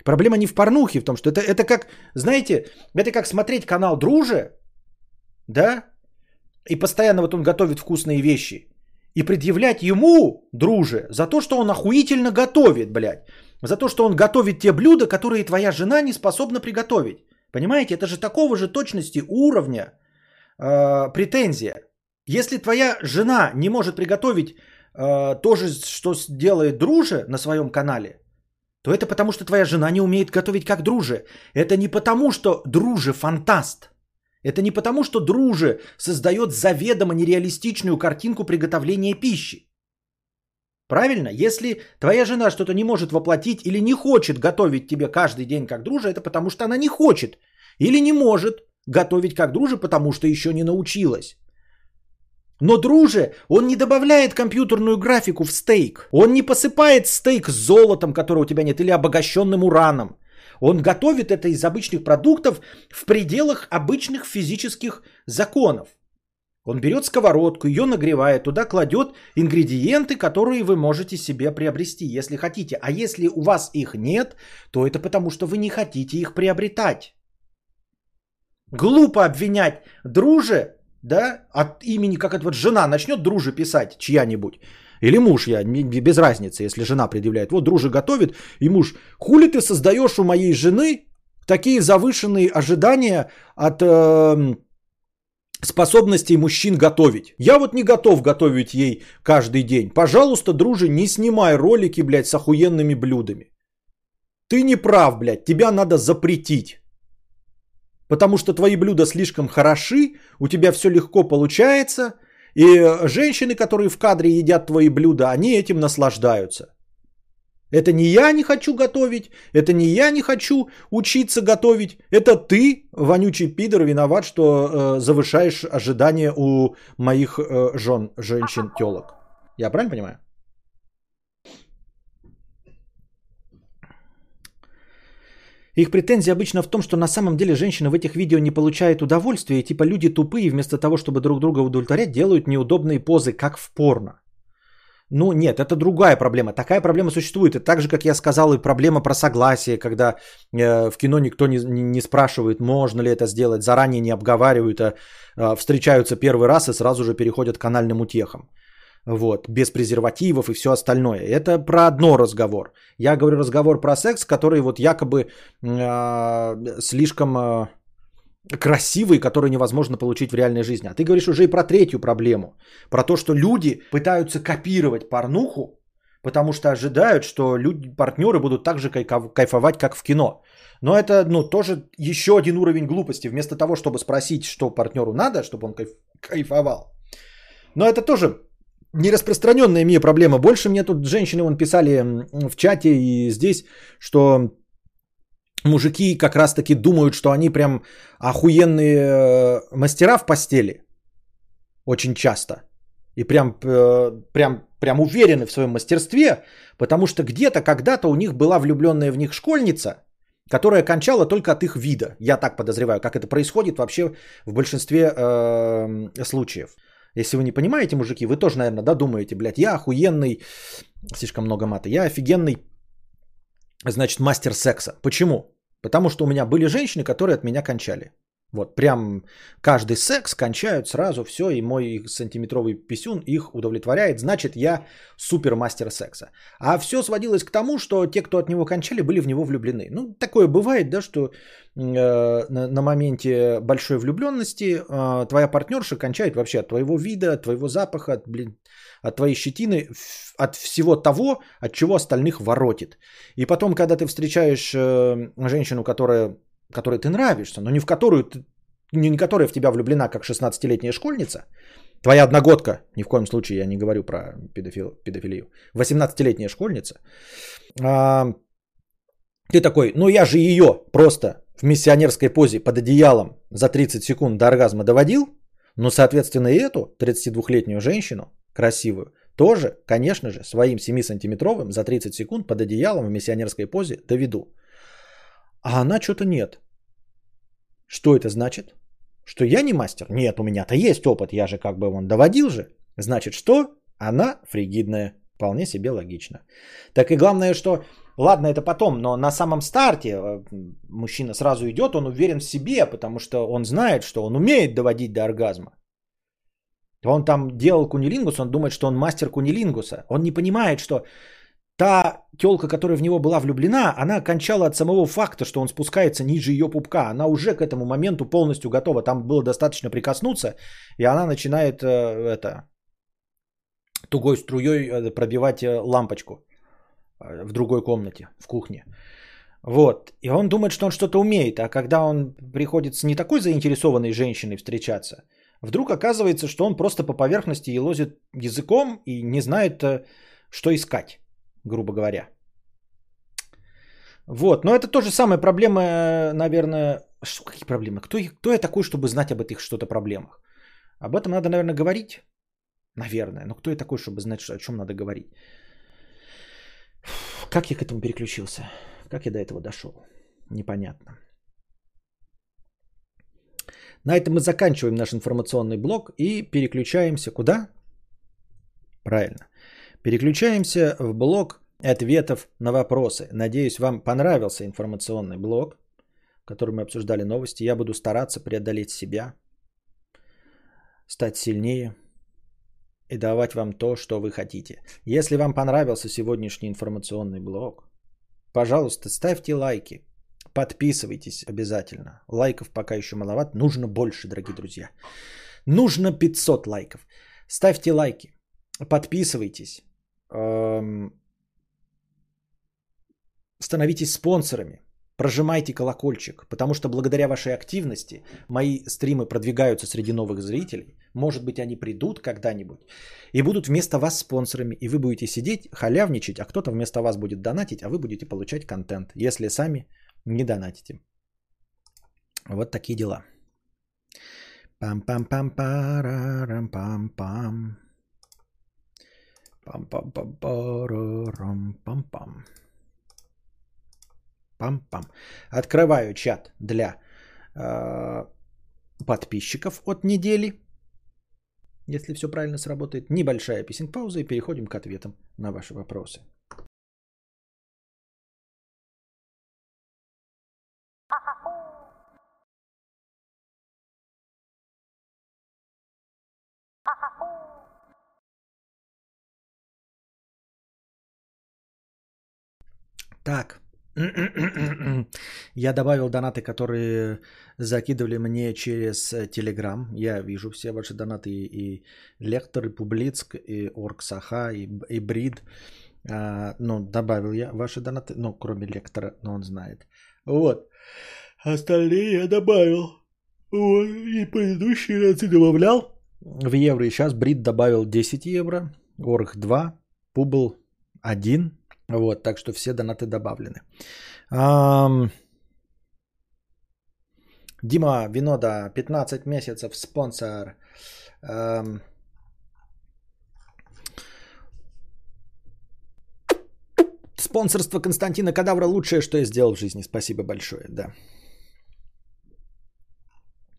Проблема не в порнухе, в том, что это, это как, знаете, это как смотреть канал Друже, да, и постоянно вот он готовит вкусные вещи, и предъявлять ему, друже, за то, что он охуительно готовит, блядь. За то, что он готовит те блюда, которые твоя жена не способна приготовить. Понимаете, это же такого же точности уровня э, претензия. Если твоя жена не может приготовить э, то же, что делает друже на своем канале, то это потому, что твоя жена не умеет готовить как друже. Это не потому, что друже фантаст. Это не потому, что друже создает заведомо нереалистичную картинку приготовления пищи. Правильно? Если твоя жена что-то не может воплотить или не хочет готовить тебе каждый день как друже, это потому что она не хочет. Или не может готовить как друже, потому что еще не научилась. Но друже, он не добавляет компьютерную графику в стейк. Он не посыпает стейк золотом, которого у тебя нет, или обогащенным ураном. Он готовит это из обычных продуктов в пределах обычных физических законов. Он берет сковородку, ее нагревает, туда кладет ингредиенты, которые вы можете себе приобрести, если хотите. А если у вас их нет, то это потому, что вы не хотите их приобретать. Глупо обвинять друже, да, от имени, как это вот жена начнет друже писать, чья-нибудь. Или муж, я без разницы, если жена предъявляет. Вот друже готовит, и муж, хули ты создаешь у моей жены такие завышенные ожидания от э, способностей мужчин готовить. Я вот не готов готовить ей каждый день. Пожалуйста, друже, не снимай ролики, блядь, с охуенными блюдами. Ты не прав, блядь, тебя надо запретить. Потому что твои блюда слишком хороши, у тебя все легко получается – и женщины, которые в кадре едят твои блюда, они этим наслаждаются. Это не я не хочу готовить, это не я не хочу учиться готовить, это ты, вонючий пидор, виноват, что э, завышаешь ожидания у моих э, жен, женщин, телок. Я правильно понимаю? Их претензия обычно в том, что на самом деле женщины в этих видео не получают удовольствия, и типа люди тупые, вместо того, чтобы друг друга удовлетворять, делают неудобные позы, как в порно. Ну нет, это другая проблема. Такая проблема существует. И так же, как я сказал, и проблема про согласие, когда э, в кино никто не, не спрашивает, можно ли это сделать, заранее не обговаривают, а э, встречаются первый раз и сразу же переходят к канальным утехам вот, без презервативов и все остальное. Это про одно разговор. Я говорю разговор про секс, который вот якобы э, слишком э, красивый, который невозможно получить в реальной жизни. А ты говоришь уже и про третью проблему. Про то, что люди пытаются копировать порнуху, потому что ожидают, что люди, партнеры будут так же кайфовать, как в кино. Но это, ну, тоже еще один уровень глупости. Вместо того, чтобы спросить, что партнеру надо, чтобы он кайф, кайфовал. Но это тоже не распространенная мне проблема. Больше мне тут женщины вон писали в чате и здесь, что мужики как раз таки думают, что они прям охуенные э, мастера в постели. Очень часто. И прям, э, прям, прям уверены в своем мастерстве, потому что где-то когда-то у них была влюбленная в них школьница, которая кончала только от их вида. Я так подозреваю, как это происходит вообще в большинстве э, случаев. Если вы не понимаете, мужики, вы тоже, наверное, да, думаете, блядь, я охуенный, слишком много мата, я офигенный, значит, мастер секса. Почему? Потому что у меня были женщины, которые от меня кончали. Вот, прям каждый секс кончают сразу все, и мой сантиметровый писюн их удовлетворяет, значит, я супермастер секса. А все сводилось к тому, что те, кто от него кончали, были в него влюблены. Ну, такое бывает, да, что э, на, на моменте большой влюбленности э, твоя партнерша кончает вообще от твоего вида, от твоего запаха, от, блин, от твоей щетины, от всего того, от чего остальных воротит. И потом, когда ты встречаешь э, женщину, которая которой ты нравишься, но не в которую ты, не, которая в тебя влюблена, как 16-летняя школьница, твоя одногодка, ни в коем случае я не говорю про педофил, педофилию, 18-летняя школьница, а, ты такой, ну я же ее просто в миссионерской позе под одеялом за 30 секунд до оргазма доводил, но, соответственно, и эту 32-летнюю женщину, красивую, тоже, конечно же, своим 7-сантиметровым за 30 секунд под одеялом в миссионерской позе доведу. А она что-то нет. Что это значит? Что я не мастер? Нет, у меня-то есть опыт, я же как бы он доводил же. Значит, что? Она фригидная. Вполне себе логично. Так и главное, что, ладно, это потом, но на самом старте э, мужчина сразу идет, он уверен в себе, потому что он знает, что он умеет доводить до оргазма. Он там делал кунилингус, он думает, что он мастер кунилингуса. Он не понимает, что Та телка, которая в него была влюблена, она кончала от самого факта, что он спускается ниже ее пупка. Она уже к этому моменту полностью готова. Там было достаточно прикоснуться, и она начинает э, это тугой струей э, пробивать э, лампочку э, в другой комнате, в кухне. Вот. И он думает, что он что-то умеет. А когда он приходит с не такой заинтересованной женщиной встречаться, вдруг оказывается, что он просто по поверхности елозит языком и не знает, что искать грубо говоря. Вот, но это тоже самая проблема, наверное, что, какие проблемы? Кто, кто я такой, чтобы знать об этих что-то проблемах? Об этом надо, наверное, говорить. Наверное. Но кто я такой, чтобы знать, что, о чем надо говорить? Как я к этому переключился? Как я до этого дошел? Непонятно. На этом мы заканчиваем наш информационный блок и переключаемся куда? Правильно. Переключаемся в блок ответов на вопросы. Надеюсь, вам понравился информационный блок, в котором мы обсуждали новости. Я буду стараться преодолеть себя, стать сильнее и давать вам то, что вы хотите. Если вам понравился сегодняшний информационный блок, пожалуйста, ставьте лайки, подписывайтесь обязательно. Лайков пока еще маловато, нужно больше, дорогие друзья. Нужно 500 лайков. Ставьте лайки, подписывайтесь, становитесь спонсорами, прожимайте колокольчик, потому что благодаря вашей активности мои стримы продвигаются среди новых зрителей. Может быть, они придут когда-нибудь и будут вместо вас спонсорами, и вы будете сидеть, халявничать, а кто-то вместо вас будет донатить, а вы будете получать контент, если сами не донатите. Вот такие дела. Пам-пам-пам-парам-пам-пам. Пам-пам-пам-парам-пам-пам. Пам-пам. Открываю чат для э, подписчиков от недели. Если все правильно сработает. Небольшая песен пауза и переходим к ответам на ваши вопросы. Так. Я добавил донаты, которые закидывали мне через Telegram. Я вижу все ваши донаты и Лектор, и Публицк, и Орксаха, и, и Брид, А, ну, добавил я ваши донаты, ну, кроме лектора, но он знает. Вот. Остальные я добавил. Вот. И предыдущие разы добавлял. В евро. И сейчас Брит добавил 10 евро. Орх 2. Публ 1. Вот, так что все донаты добавлены. Ам... Дима Винода, 15 месяцев, спонсор. Ам... Спонсорство Константина Кадавра лучшее, что я сделал в жизни. Спасибо большое, да.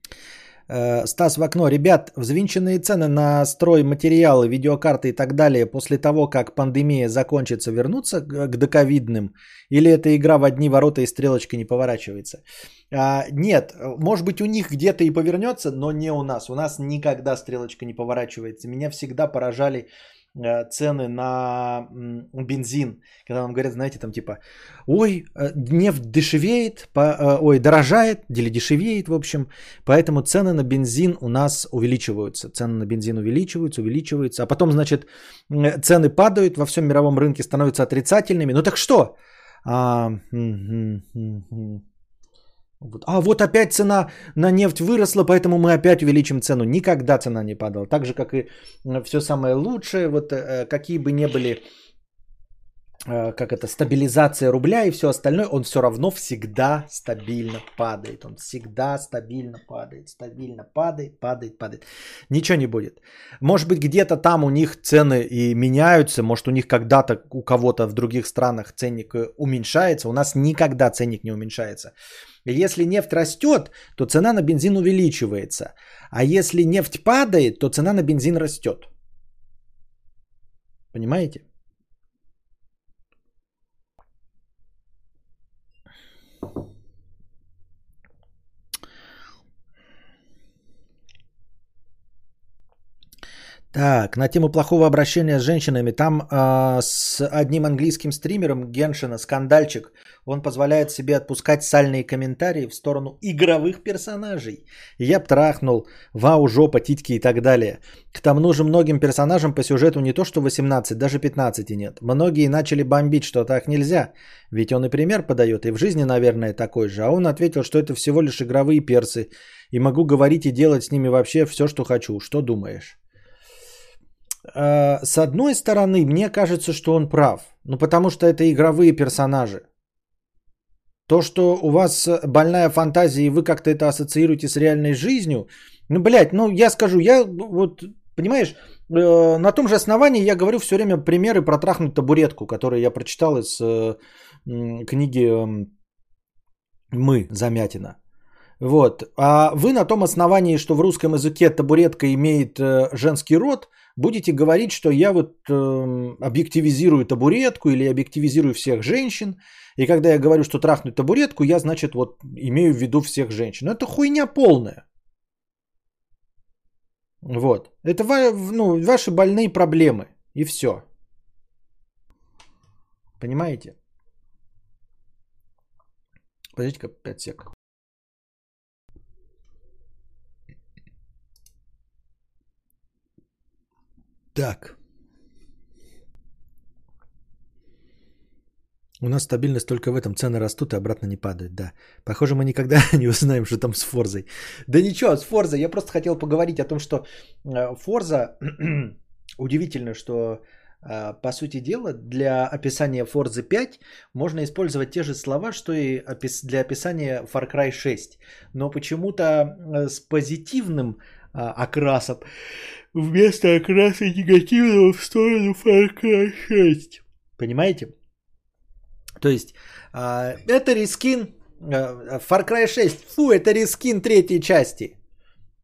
Э, Стас в окно. Ребят, взвинченные цены на стройматериалы, видеокарты и так далее после того, как пандемия закончится, вернутся к доковидным? Или эта игра в одни ворота и стрелочка не поворачивается? А, нет, может быть у них где-то и повернется, но не у нас. У нас никогда стрелочка не поворачивается. Меня всегда поражали Э, цены на бензин, когда нам говорят, знаете, там типа, ой, э, нефть дешевеет, по, э, ой, дорожает или дешевеет, в общем, поэтому цены на бензин у нас увеличиваются, цены на бензин увеличиваются, увеличиваются, а потом, значит, цены падают, во всем мировом рынке становятся отрицательными, ну так что? А, вот. А вот опять цена на нефть выросла, поэтому мы опять увеличим цену. Никогда цена не падала. Так же, как и все самое лучшее, вот э, какие бы ни были Э, как это, стабилизация рубля и все остальное, он все равно всегда стабильно падает. Он всегда стабильно падает, стабильно падает, падает, падает. Ничего не будет. Может быть, где-то там у них цены и меняются, может, у них когда-то у кого-то в других странах ценник э, уменьшается, у нас никогда ценник не уменьшается. Если нефть растет, то цена на бензин увеличивается. А если нефть падает, то цена на бензин растет. Понимаете? Так, на тему плохого обращения с женщинами. Там э, с одним английским стримером Геншина скандальчик. Он позволяет себе отпускать сальные комментарии в сторону игровых персонажей. Я б трахнул, вау, жопа, титьки и так далее. К тому же многим персонажам по сюжету не то что 18, даже 15 нет. Многие начали бомбить, что так нельзя. Ведь он и пример подает, и в жизни, наверное, такой же. А он ответил, что это всего лишь игровые персы. И могу говорить и делать с ними вообще все, что хочу. Что думаешь? Э, с одной стороны, мне кажется, что он прав. Ну, потому что это игровые персонажи. То, что у вас больная фантазия, и вы как-то это ассоциируете с реальной жизнью, ну, блядь, ну, я скажу, я вот, понимаешь, э, на том же основании я говорю все время примеры про трахнуть табуретку, которую я прочитал из э, книги э, «Мы» Замятина. Вот. А вы на том основании, что в русском языке табуретка имеет э, женский род, будете говорить, что я вот э, объективизирую табуретку или объективизирую всех женщин. И когда я говорю, что трахнуть табуретку, я, значит, вот имею в виду всех женщин. Но это хуйня полная. Вот. Это ну, ваши больные проблемы. И все. Понимаете? Подождите-ка 5 секунд. Так. У нас стабильность только в этом. Цены растут и обратно не падают, да. Похоже, мы никогда не узнаем, что там с Форзой. Да ничего, с Форзой. Я просто хотел поговорить о том, что э, Форза... Удивительно, что э, по сути дела, для описания Forza 5 можно использовать те же слова, что и для описания Far Cry 6. Но почему-то э, с позитивным окрасом вместо окраса негативного в сторону Far Cry 6. Понимаете? То есть, а, это рискин а, Far Cry 6. Фу, это рискин третьей части.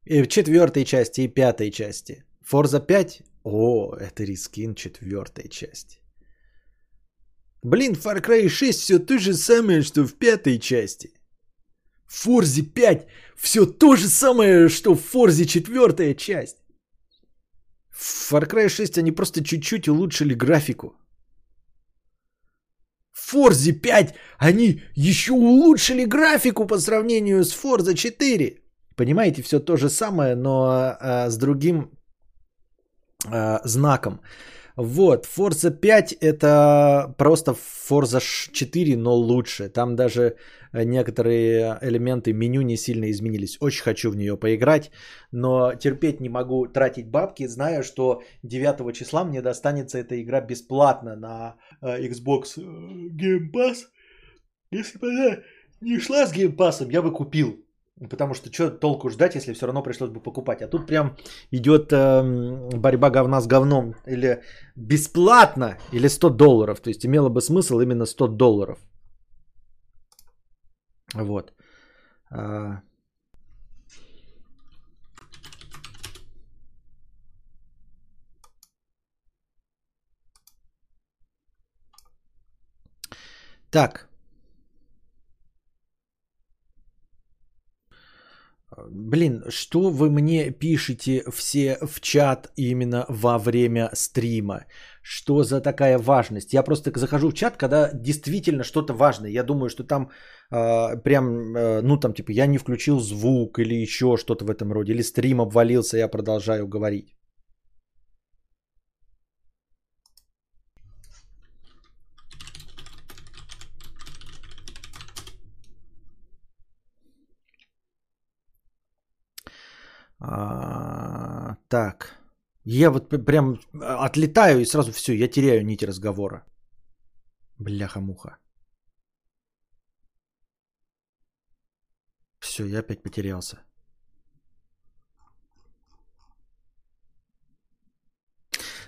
И четвертой части и пятой части. Forza 5. О, это рискин четвертой части. Блин, Far Cry 6 все то же самое, что в пятой части. Forza 5 все то же самое, что в Forza четвертая часть. В Far Cry 6 они просто чуть-чуть улучшили графику. В Forza 5 они еще улучшили графику по сравнению с Forza 4. Понимаете, все то же самое, но а, с другим а, знаком. Вот, Forza 5 это просто Forza 4, но лучше. Там даже некоторые элементы меню не сильно изменились. Очень хочу в нее поиграть, но терпеть не могу тратить бабки, зная, что 9 числа мне достанется эта игра бесплатно на э, Xbox Game Pass. Если бы она не шла с Game Pass, я бы купил. Потому что что толку ждать, если все равно пришлось бы покупать. А тут прям идет э, борьба говна с говном. Или бесплатно, или 100 долларов. То есть имело бы смысл именно 100 долларов. Вот. А... Так. Блин, что вы мне пишете все в чат именно во время стрима? Что за такая важность? Я просто захожу в чат, когда действительно что-то важное. Я думаю, что там э, прям, э, ну там типа я не включил звук или еще что-то в этом роде. Или стрим обвалился, я продолжаю говорить. А, так. Я вот прям отлетаю и сразу все, я теряю нить разговора. Бляха-муха. Все, я опять потерялся.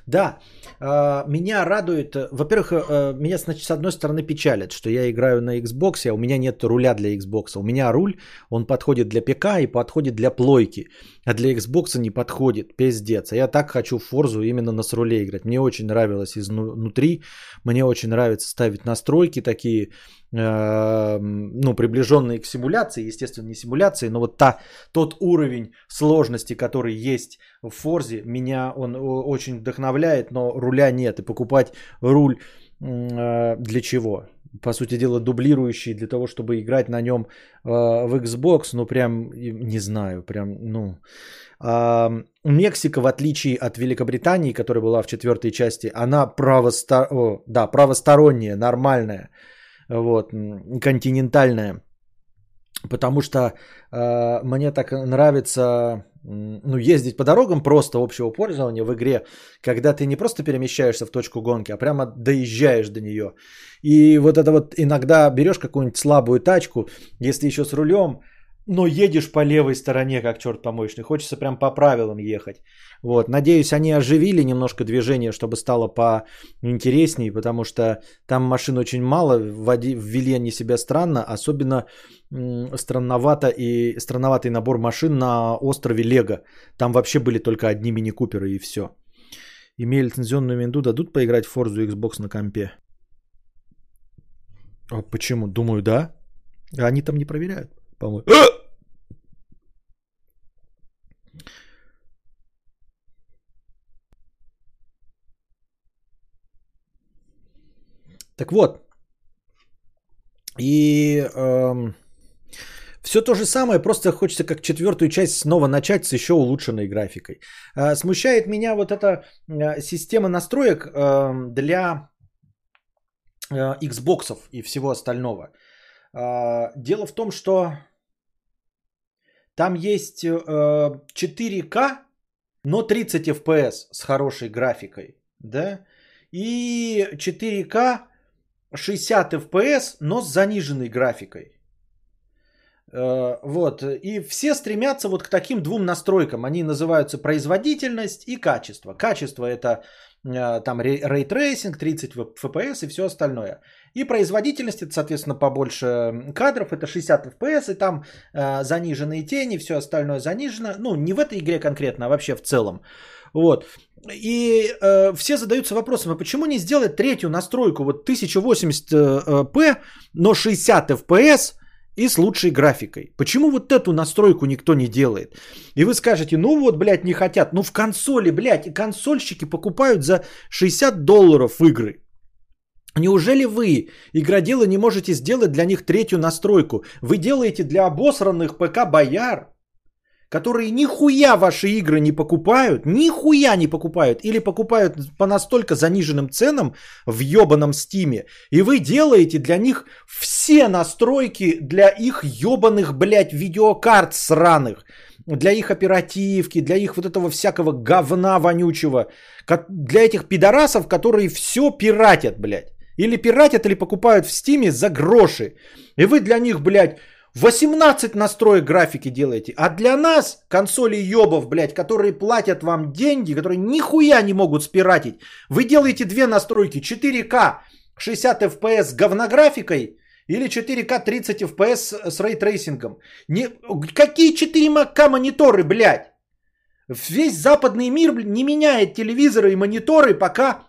Да, а, меня радует, во-первых, э, меня, значит, с одной стороны печалит, что я играю на Xbox, а у меня нет руля для Xbox. У меня руль, он подходит для ПК и подходит для плойки, а для Xbox не подходит, пиздец. А я так хочу в Форзу именно на с руле играть. Мне очень нравилось изнутри, мне очень нравится ставить настройки такие, ну, приближенные к симуляции, естественно, не симуляции, но вот та, тот уровень сложности, который есть в Форзе, меня он очень вдохновляет, но руля нет. И покупать руль э, для чего? По сути дела, дублирующий для того, чтобы играть на нем э, в Xbox, ну прям, не знаю, прям, ну... Мексика, в отличие от Великобритании, которая была в четвертой части, она правостор... О, да, правосторонняя, нормальная, вот, континентальная. Потому что э, мне так нравится ну, ездить по дорогам просто общего пользования в игре, когда ты не просто перемещаешься в точку гонки, а прямо доезжаешь до нее. И вот это вот иногда берешь какую-нибудь слабую тачку, если еще с рулем, но едешь по левой стороне, как черт помоечный. Хочется прям по правилам ехать. Вот. Надеюсь, они оживили немножко движение, чтобы стало поинтереснее, потому что там машин очень мало, ввели они себя странно, особенно странновато и странноватый набор машин на острове Лего. Там вообще были только одни мини-куперы и все. Имея лицензионную винду, дадут поиграть в Forza Xbox на компе? А почему? Думаю, да. Они там не проверяют, по-моему. Так вот, и эм, все то же самое, просто хочется как четвертую часть снова начать с еще улучшенной графикой. Э, смущает меня вот эта э, система настроек э, для э, Xbox и всего остального. Э, дело в том, что там есть э, 4К, но 30 FPS с хорошей графикой, да, и 4К 60 FPS, но с заниженной графикой. Э, вот. И все стремятся вот к таким двум настройкам. Они называются производительность и качество. Качество это э, там ray tracing, 30 FPS и все остальное. И производительность это, соответственно, побольше кадров, это 60 FPS, и там э, заниженные тени, все остальное занижено. Ну, не в этой игре конкретно, а вообще в целом. Вот. И э, все задаются вопросом, а почему не сделать третью настройку, вот 1080p, но 60 FPS и с лучшей графикой? Почему вот эту настройку никто не делает? И вы скажете, ну вот, блядь, не хотят. Ну в консоли, блядь, консольщики покупают за 60 долларов игры. Неужели вы, игроделы, не можете сделать для них третью настройку? Вы делаете для обосранных ПК бояр которые нихуя ваши игры не покупают, нихуя не покупают, или покупают по настолько заниженным ценам в ебаном Steam е, и вы делаете для них все настройки для их ебаных, блядь, видеокарт сраных, для их оперативки, для их вот этого всякого говна вонючего, для этих пидорасов, которые все пиратят, блядь. Или пиратят, или покупают в Steam е за гроши. И вы для них, блядь, 18 настроек графики делаете. А для нас, консолеёбов, блядь, которые платят вам деньги, которые нихуя не могут спиратить, вы делаете две настройки. 4К 60 FPS с говнографикой или 4К 30 FPS с ray tracing ом. Не... Какие 4К мониторы, блядь? Весь западный мир не меняет телевизоры и мониторы, пока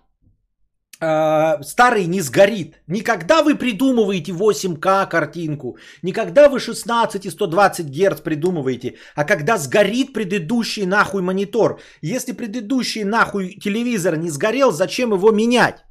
старый не сгорит. Не когда вы придумываете 8К картинку, не когда вы 16 и 120 Гц придумываете, а когда сгорит предыдущий нахуй монитор. Если предыдущий нахуй телевизор не сгорел, зачем его менять?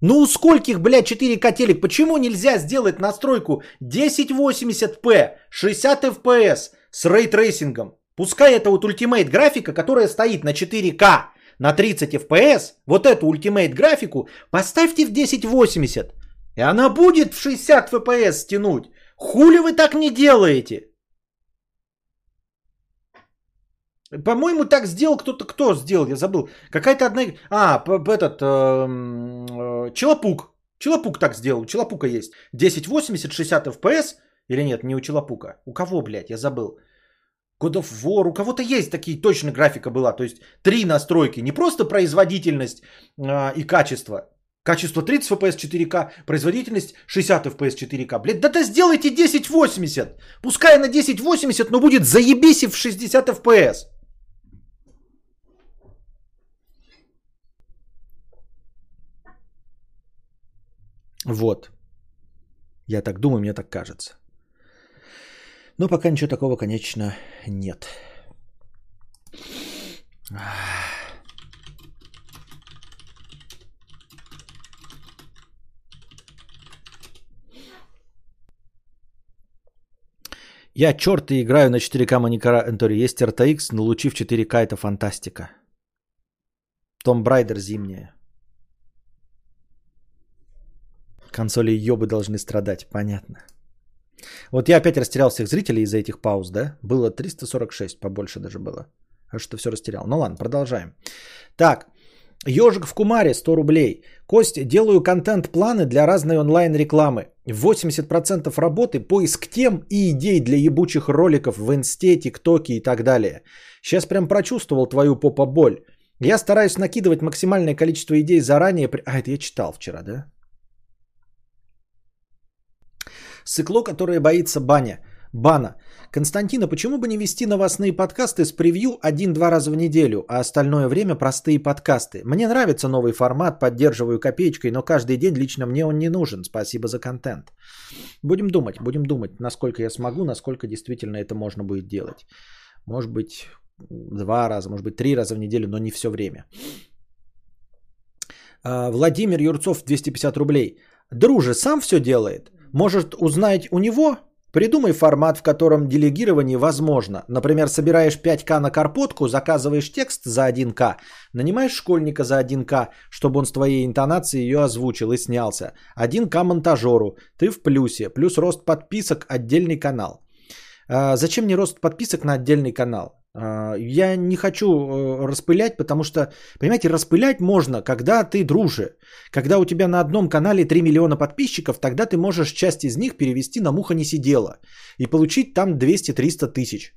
Ну у скольких, блядь, 4К телек? Почему нельзя сделать настройку 1080p, 60 FPS с ray tracing ом? Пускай это вот ultimate графика, которая стоит на 4К, на 30 FPS, вот эту ultimate графику поставьте в 1080. И она будет в 60 FPS тянуть. Хули вы так не делаете? По-моему, так сделал кто-то. Кто сделал? Я забыл. Какая-то одна... А, этот... Э, э, Челопук. Челопук так сделал. У Челопука есть. 1080, 60 FPS. Или нет, не у Челопука. У кого, блядь, я забыл. God of War. У кого-то есть такие, точно графика была. То есть три настройки. Не просто производительность э, и качество. Качество 30 FPS 4К, производительность 60 FPS 4К. Блядь, да да сделайте 1080. Пускай на 1080, но будет заебись в 60 FPS. Вот. Я так думаю, мне так кажется. Но пока ничего такого, конечно, нет. Я черт и играю на 4К мониторе. Есть RTX, но лучи в 4К это фантастика. Том Брайдер зимняя. Консоли ёбы должны страдать, понятно. Вот я опять растерял всех зрителей из-за этих пауз, да? Было 346, побольше даже было. А что все растерял. Ну ладно, продолжаем. Так, Ежик в Кумаре 100 рублей. Кость, делаю контент-планы для разной онлайн-рекламы. 80% работы – поиск тем и идей для ебучих роликов в инсте, тиктоке и так далее. Сейчас прям прочувствовал твою попа-боль. Я стараюсь накидывать максимальное количество идей заранее. А, это я читал вчера, да? Сыкло, которое боится баня. Бана. Константина, почему бы не вести новостные подкасты с превью один-два раза в неделю, а остальное время простые подкасты? Мне нравится новый формат, поддерживаю копеечкой, но каждый день лично мне он не нужен. Спасибо за контент. Будем думать, будем думать, насколько я смогу, насколько действительно это можно будет делать. Может быть, два раза, может быть, три раза в неделю, но не все время. А, Владимир Юрцов, 250 рублей. Друже, сам все делает? Может узнать у него? Придумай формат, в котором делегирование возможно. Например, собираешь 5К на карпотку, заказываешь текст за 1К, нанимаешь школьника за 1К, чтобы он с твоей интонацией ее озвучил и снялся. 1К монтажеру, ты в плюсе, плюс рост подписок, отдельный канал. А зачем мне рост подписок на отдельный канал? А, я не хочу э, распылять, потому что, понимаете, распылять можно, когда ты друже. Когда у тебя на одном канале 3 миллиона подписчиков, тогда ты можешь часть из них перевести на муха не сидела и получить там 200-300 тысяч.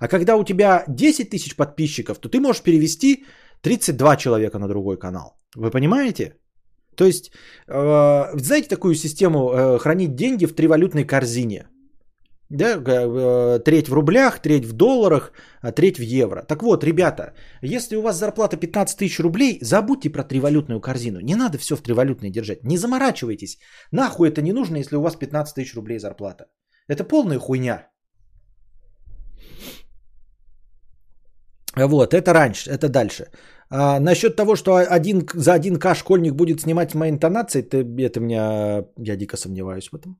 А когда у тебя 10 тысяч подписчиков, то ты можешь перевести 32 человека на другой канал. Вы понимаете? То есть, э, знаете такую систему э, хранить деньги в тривалютной корзине – да, э, треть в рублях, треть в долларах, а треть в евро. Так вот, ребята, если у вас зарплата 15 тысяч рублей, забудьте про тривалютную корзину. Не надо все в тривалютной держать. Не заморачивайтесь. Нахуй это не нужно, если у вас 15 тысяч рублей зарплата. Это полная хуйня. Вот, это раньше, это дальше. А, насчет того, что один, за 1К школьник будет снимать с моей интонацией, это, это меня, я дико сомневаюсь в этом.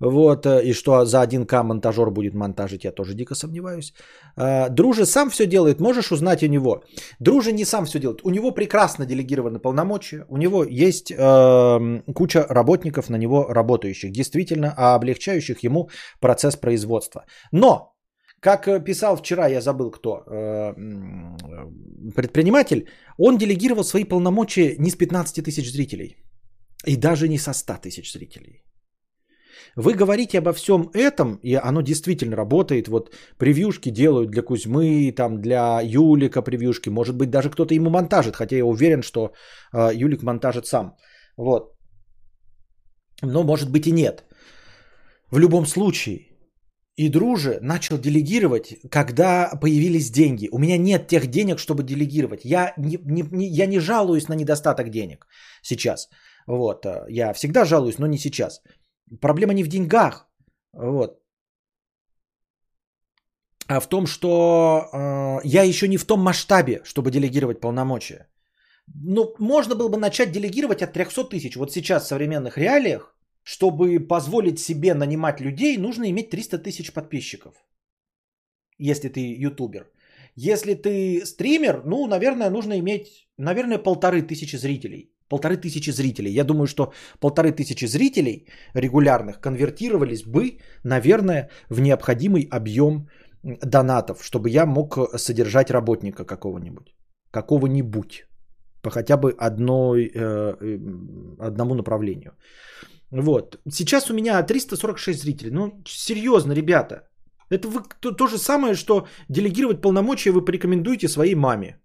Вот, э, и что за 1К монтажер будет монтажить, я тоже дико сомневаюсь. А, Друже сам все делает, можешь узнать у него. Друже не сам все делает, у него прекрасно делегированы полномочия, у него есть э, куча работников на него работающих, действительно, облегчающих ему процесс производства. Но, как писал вчера, я забыл кто, э, предприниматель, он делегировал свои полномочия не с 15 тысяч зрителей. И даже не со 100 тысяч зрителей. Вы говорите обо всем этом, и оно действительно работает. Вот превьюшки делают для Кузьмы, там для Юлика превьюшки. Может быть, даже кто-то ему монтажит, хотя я уверен, что э, Юлик монтажит сам. Вот. Но может быть и нет. В любом случае, и друже начал делегировать, когда появились деньги. У меня нет тех денег, чтобы делегировать. Я не, не, не, я не жалуюсь на недостаток денег сейчас. Вот. Э, я всегда жалуюсь, но не сейчас. Проблема не в деньгах. Вот. А в том, что э, я еще не в том масштабе, чтобы делегировать полномочия. Ну, можно было бы начать делегировать от 300 тысяч. Вот сейчас в современных реалиях, чтобы позволить себе нанимать людей, нужно иметь 300 тысяч подписчиков. Если ты ютубер. Если ты стример, ну, наверное, нужно иметь, наверное, полторы тысячи зрителей. Полторы тысячи зрителей. Я думаю, что полторы тысячи зрителей регулярных конвертировались бы, наверное, в необходимый объем донатов, чтобы я мог содержать работника какого-нибудь. Какого-нибудь. По хотя бы одной, э, э одному направлению. Вот. Сейчас у меня 346 зрителей. Ну, серьезно, ребята. Это вы, то, то же самое, что делегировать полномочия вы порекомендуете своей маме.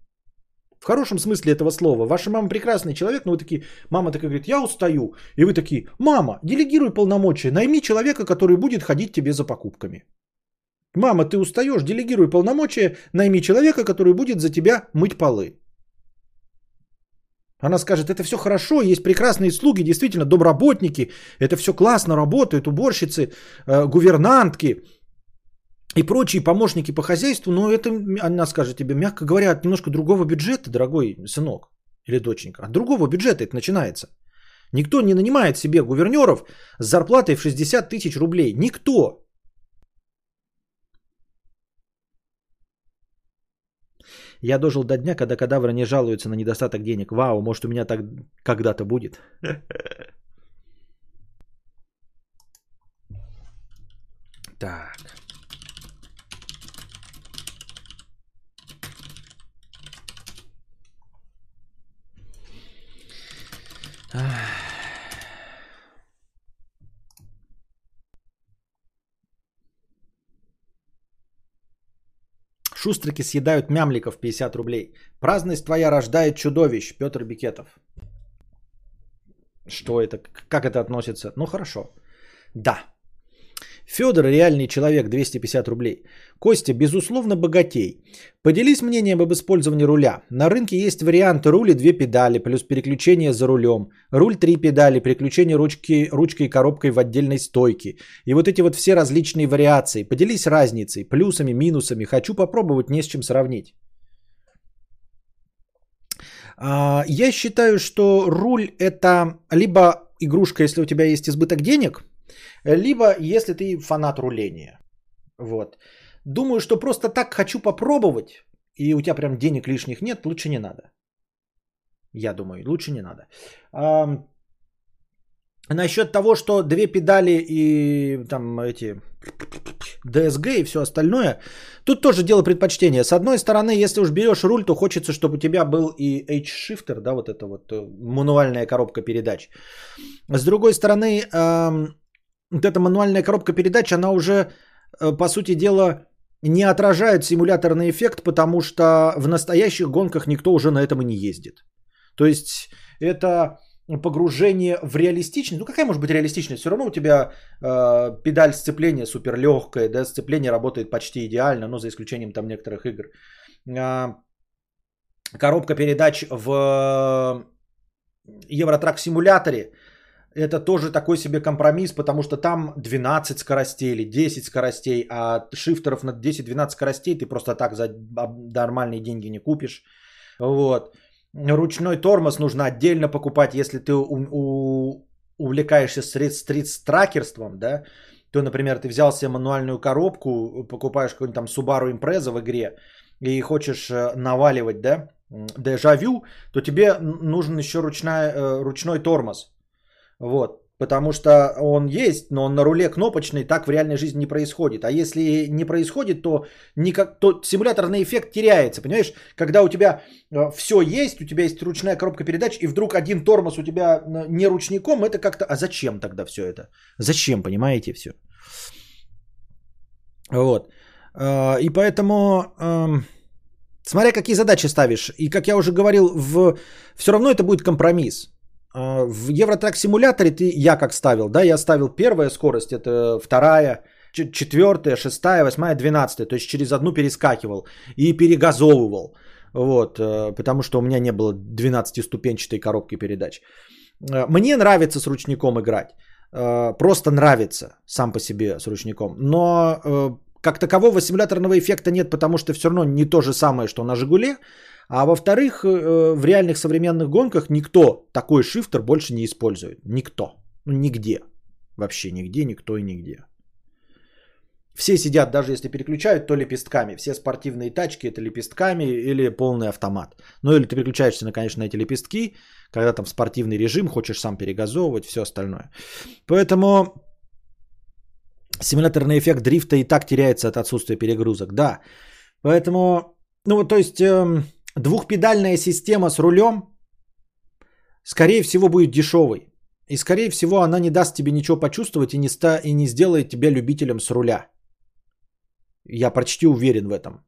В хорошем смысле этого слова. Ваша мама прекрасный человек, но вы такие, мама такая говорит, я устаю. И вы такие, мама, делегируй полномочия, найми человека, который будет ходить тебе за покупками. Мама, ты устаешь, делегируй полномочия, найми человека, который будет за тебя мыть полы. Она скажет, это все хорошо, есть прекрасные слуги, действительно, домработники, это все классно работают, уборщицы, э, гувернантки, и прочие помощники по хозяйству, но это, она скажет тебе, мягко говоря, от немножко другого бюджета, дорогой сынок или доченька. От другого бюджета это начинается. Никто не нанимает себе гувернеров с зарплатой в 60 тысяч рублей. Никто. Я дожил до дня, когда кадавры не жалуются на недостаток денег. Вау, может у меня так когда-то будет. Так. Шустрики съедают мямликов 50 рублей. Праздность твоя рождает чудовищ. Петр Бикетов. Что это? Как это относится? Ну хорошо. Да. Федор, реальный человек, 250 рублей. Костя, безусловно, богатей. Поделись мнением об использовании руля. На рынке есть варианты рули две педали, плюс переключение за рулем. Руль три педали, переключение ручки, ручкой и коробкой в отдельной стойке. И вот эти вот все различные вариации. Поделись разницей, плюсами, минусами. Хочу попробовать, не с чем сравнить. А, я считаю, что руль это либо игрушка, если у тебя есть избыток денег – либо если ты фанат руления. Вот. Думаю, что просто так хочу попробовать, и у тебя прям денег лишних нет, лучше не надо. Я думаю, лучше не надо. А, насчет того, что две педали и там эти DSG и все остальное, тут тоже дело предпочтения. С одной стороны, если уж берешь руль, то хочется, чтобы у тебя был и H-shifter, да, вот эта вот э, мануальная коробка передач. С другой стороны, вот эта мануальная коробка передач, она уже, э, по сути дела, не отражает симуляторный эффект, потому что в настоящих гонках никто уже на этом и не ездит. То есть это погружение в реалистичность. Ну какая может быть реалистичность? Все равно у тебя э, педаль сцепления супер легкая, да, сцепление работает почти идеально, но за исключением там некоторых игр. Э, коробка передач в Евротрак симуляторе это тоже такой себе компромисс, потому что там 12 скоростей или 10 скоростей, а шифтеров на 10-12 скоростей ты просто так за нормальные деньги не купишь. Вот. Ручной тормоз нужно отдельно покупать, если ты у, у увлекаешься стрит-тракерством, да, то, например, ты взял себе мануальную коробку, покупаешь какой-нибудь там Subaru Impreza в игре и хочешь э, наваливать, да, дежавю, то тебе нужен еще ручная, э, ручной тормоз. Вот. Потому что он есть, но он на руле кнопочный, так в реальной жизни не происходит. А если не происходит, то, никак, то симуляторный эффект теряется. Понимаешь, когда у тебя э, все есть, у тебя есть ручная коробка передач, и вдруг один тормоз у тебя э, не ручником, это как-то... А зачем тогда все это? Зачем, понимаете, все? Вот. Э, и поэтому... Эм, смотря какие задачи ставишь. И как я уже говорил, в... все равно это будет компромисс. А, в Евротрак симуляторе ты, я как ставил, да, я ставил первая скорость, это вторая, четвертая, шестая, восьмая, двенадцатая, то есть через одну перескакивал и перегазовывал, вот, э, потому что у меня не было 12-ступенчатой коробки передач. Э, мне нравится с ручником играть, э, просто нравится сам по себе с ручником, но как такового симуляторного эффекта нет, потому что все равно не то же самое, что на Жигуле, а во-вторых, э, в реальных современных гонках никто такой шифтер больше не использует. Никто. Ну, нигде. Вообще нигде, никто и нигде. Все сидят, даже если переключают, то лепестками. Все спортивные тачки это лепестками или полный автомат. Ну или ты переключаешься, конечно, на эти лепестки, когда там спортивный режим, хочешь сам перегазовывать, все остальное. Поэтому симуляторный эффект дрифта и так теряется от отсутствия перегрузок. Да. Поэтому, ну вот то есть... Эм, двухпедальная система с рулем, скорее всего, будет дешевой. И, скорее всего, она не даст тебе ничего почувствовать и не, ста- и не сделает тебя любителем с руля. Я почти уверен в этом.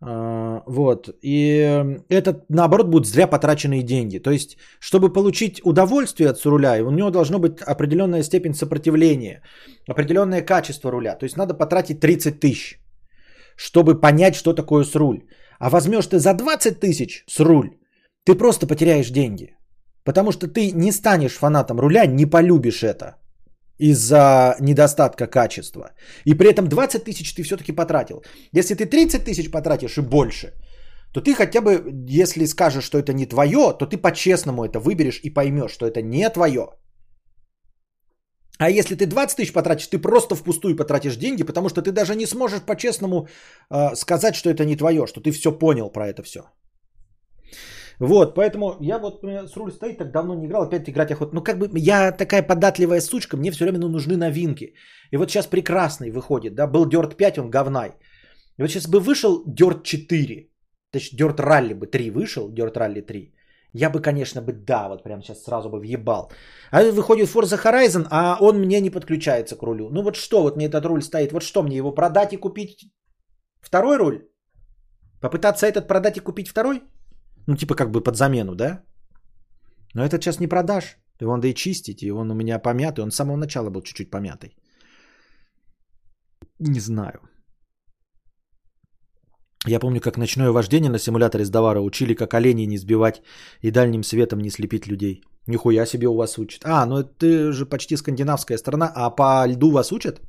А, вот. И это, наоборот, будут зря потраченные деньги. То есть, чтобы получить удовольствие от руля, у него должно быть определенная степень сопротивления, определенное качество руля. То есть, надо потратить 30 тысяч, чтобы понять, что такое с руль. А возьмешь ты за 20 тысяч с руль, ты просто потеряешь деньги. Потому что ты не станешь фанатом руля, не полюбишь это из-за недостатка качества. И при этом 20 тысяч ты все-таки потратил. Если ты 30 тысяч потратишь и больше, то ты хотя бы, если скажешь, что это не твое, то ты по-честному это выберешь и поймешь, что это не твое. А если ты 20 тысяч потратишь, ты просто впустую потратишь деньги, потому что ты даже не сможешь по-честному э, сказать, что это не твое, что ты все понял про это все. Вот, поэтому я вот у меня с руль стоит, так давно не играл, опять играть охота. Ну, как бы я такая податливая сучка, мне все время ну, нужны новинки. И вот сейчас прекрасный выходит, да, был Dirt 5, он говнай. И вот сейчас бы вышел Dirt 4, точнее Dirt Rally бы 3 вышел, Dirt Rally 3. Я бы, конечно, бы да, вот прямо сейчас сразу бы въебал. А выходит Forza Horizon, а он мне не подключается к рулю. Ну вот что, вот мне этот руль стоит, вот что мне его продать и купить второй руль? Попытаться этот продать и купить второй? Ну типа как бы под замену, да? Но этот сейчас не продашь. Его надо и чистить, и он у меня помятый. Он с самого начала был чуть-чуть помятый. Не знаю. Я помню, как ночное вождение на симуляторе с Давара учили, как оленей не сбивать и дальним светом не слепить людей. Нихуя себе у вас учат. А, ну это же почти скандинавская страна. А по льду вас учат?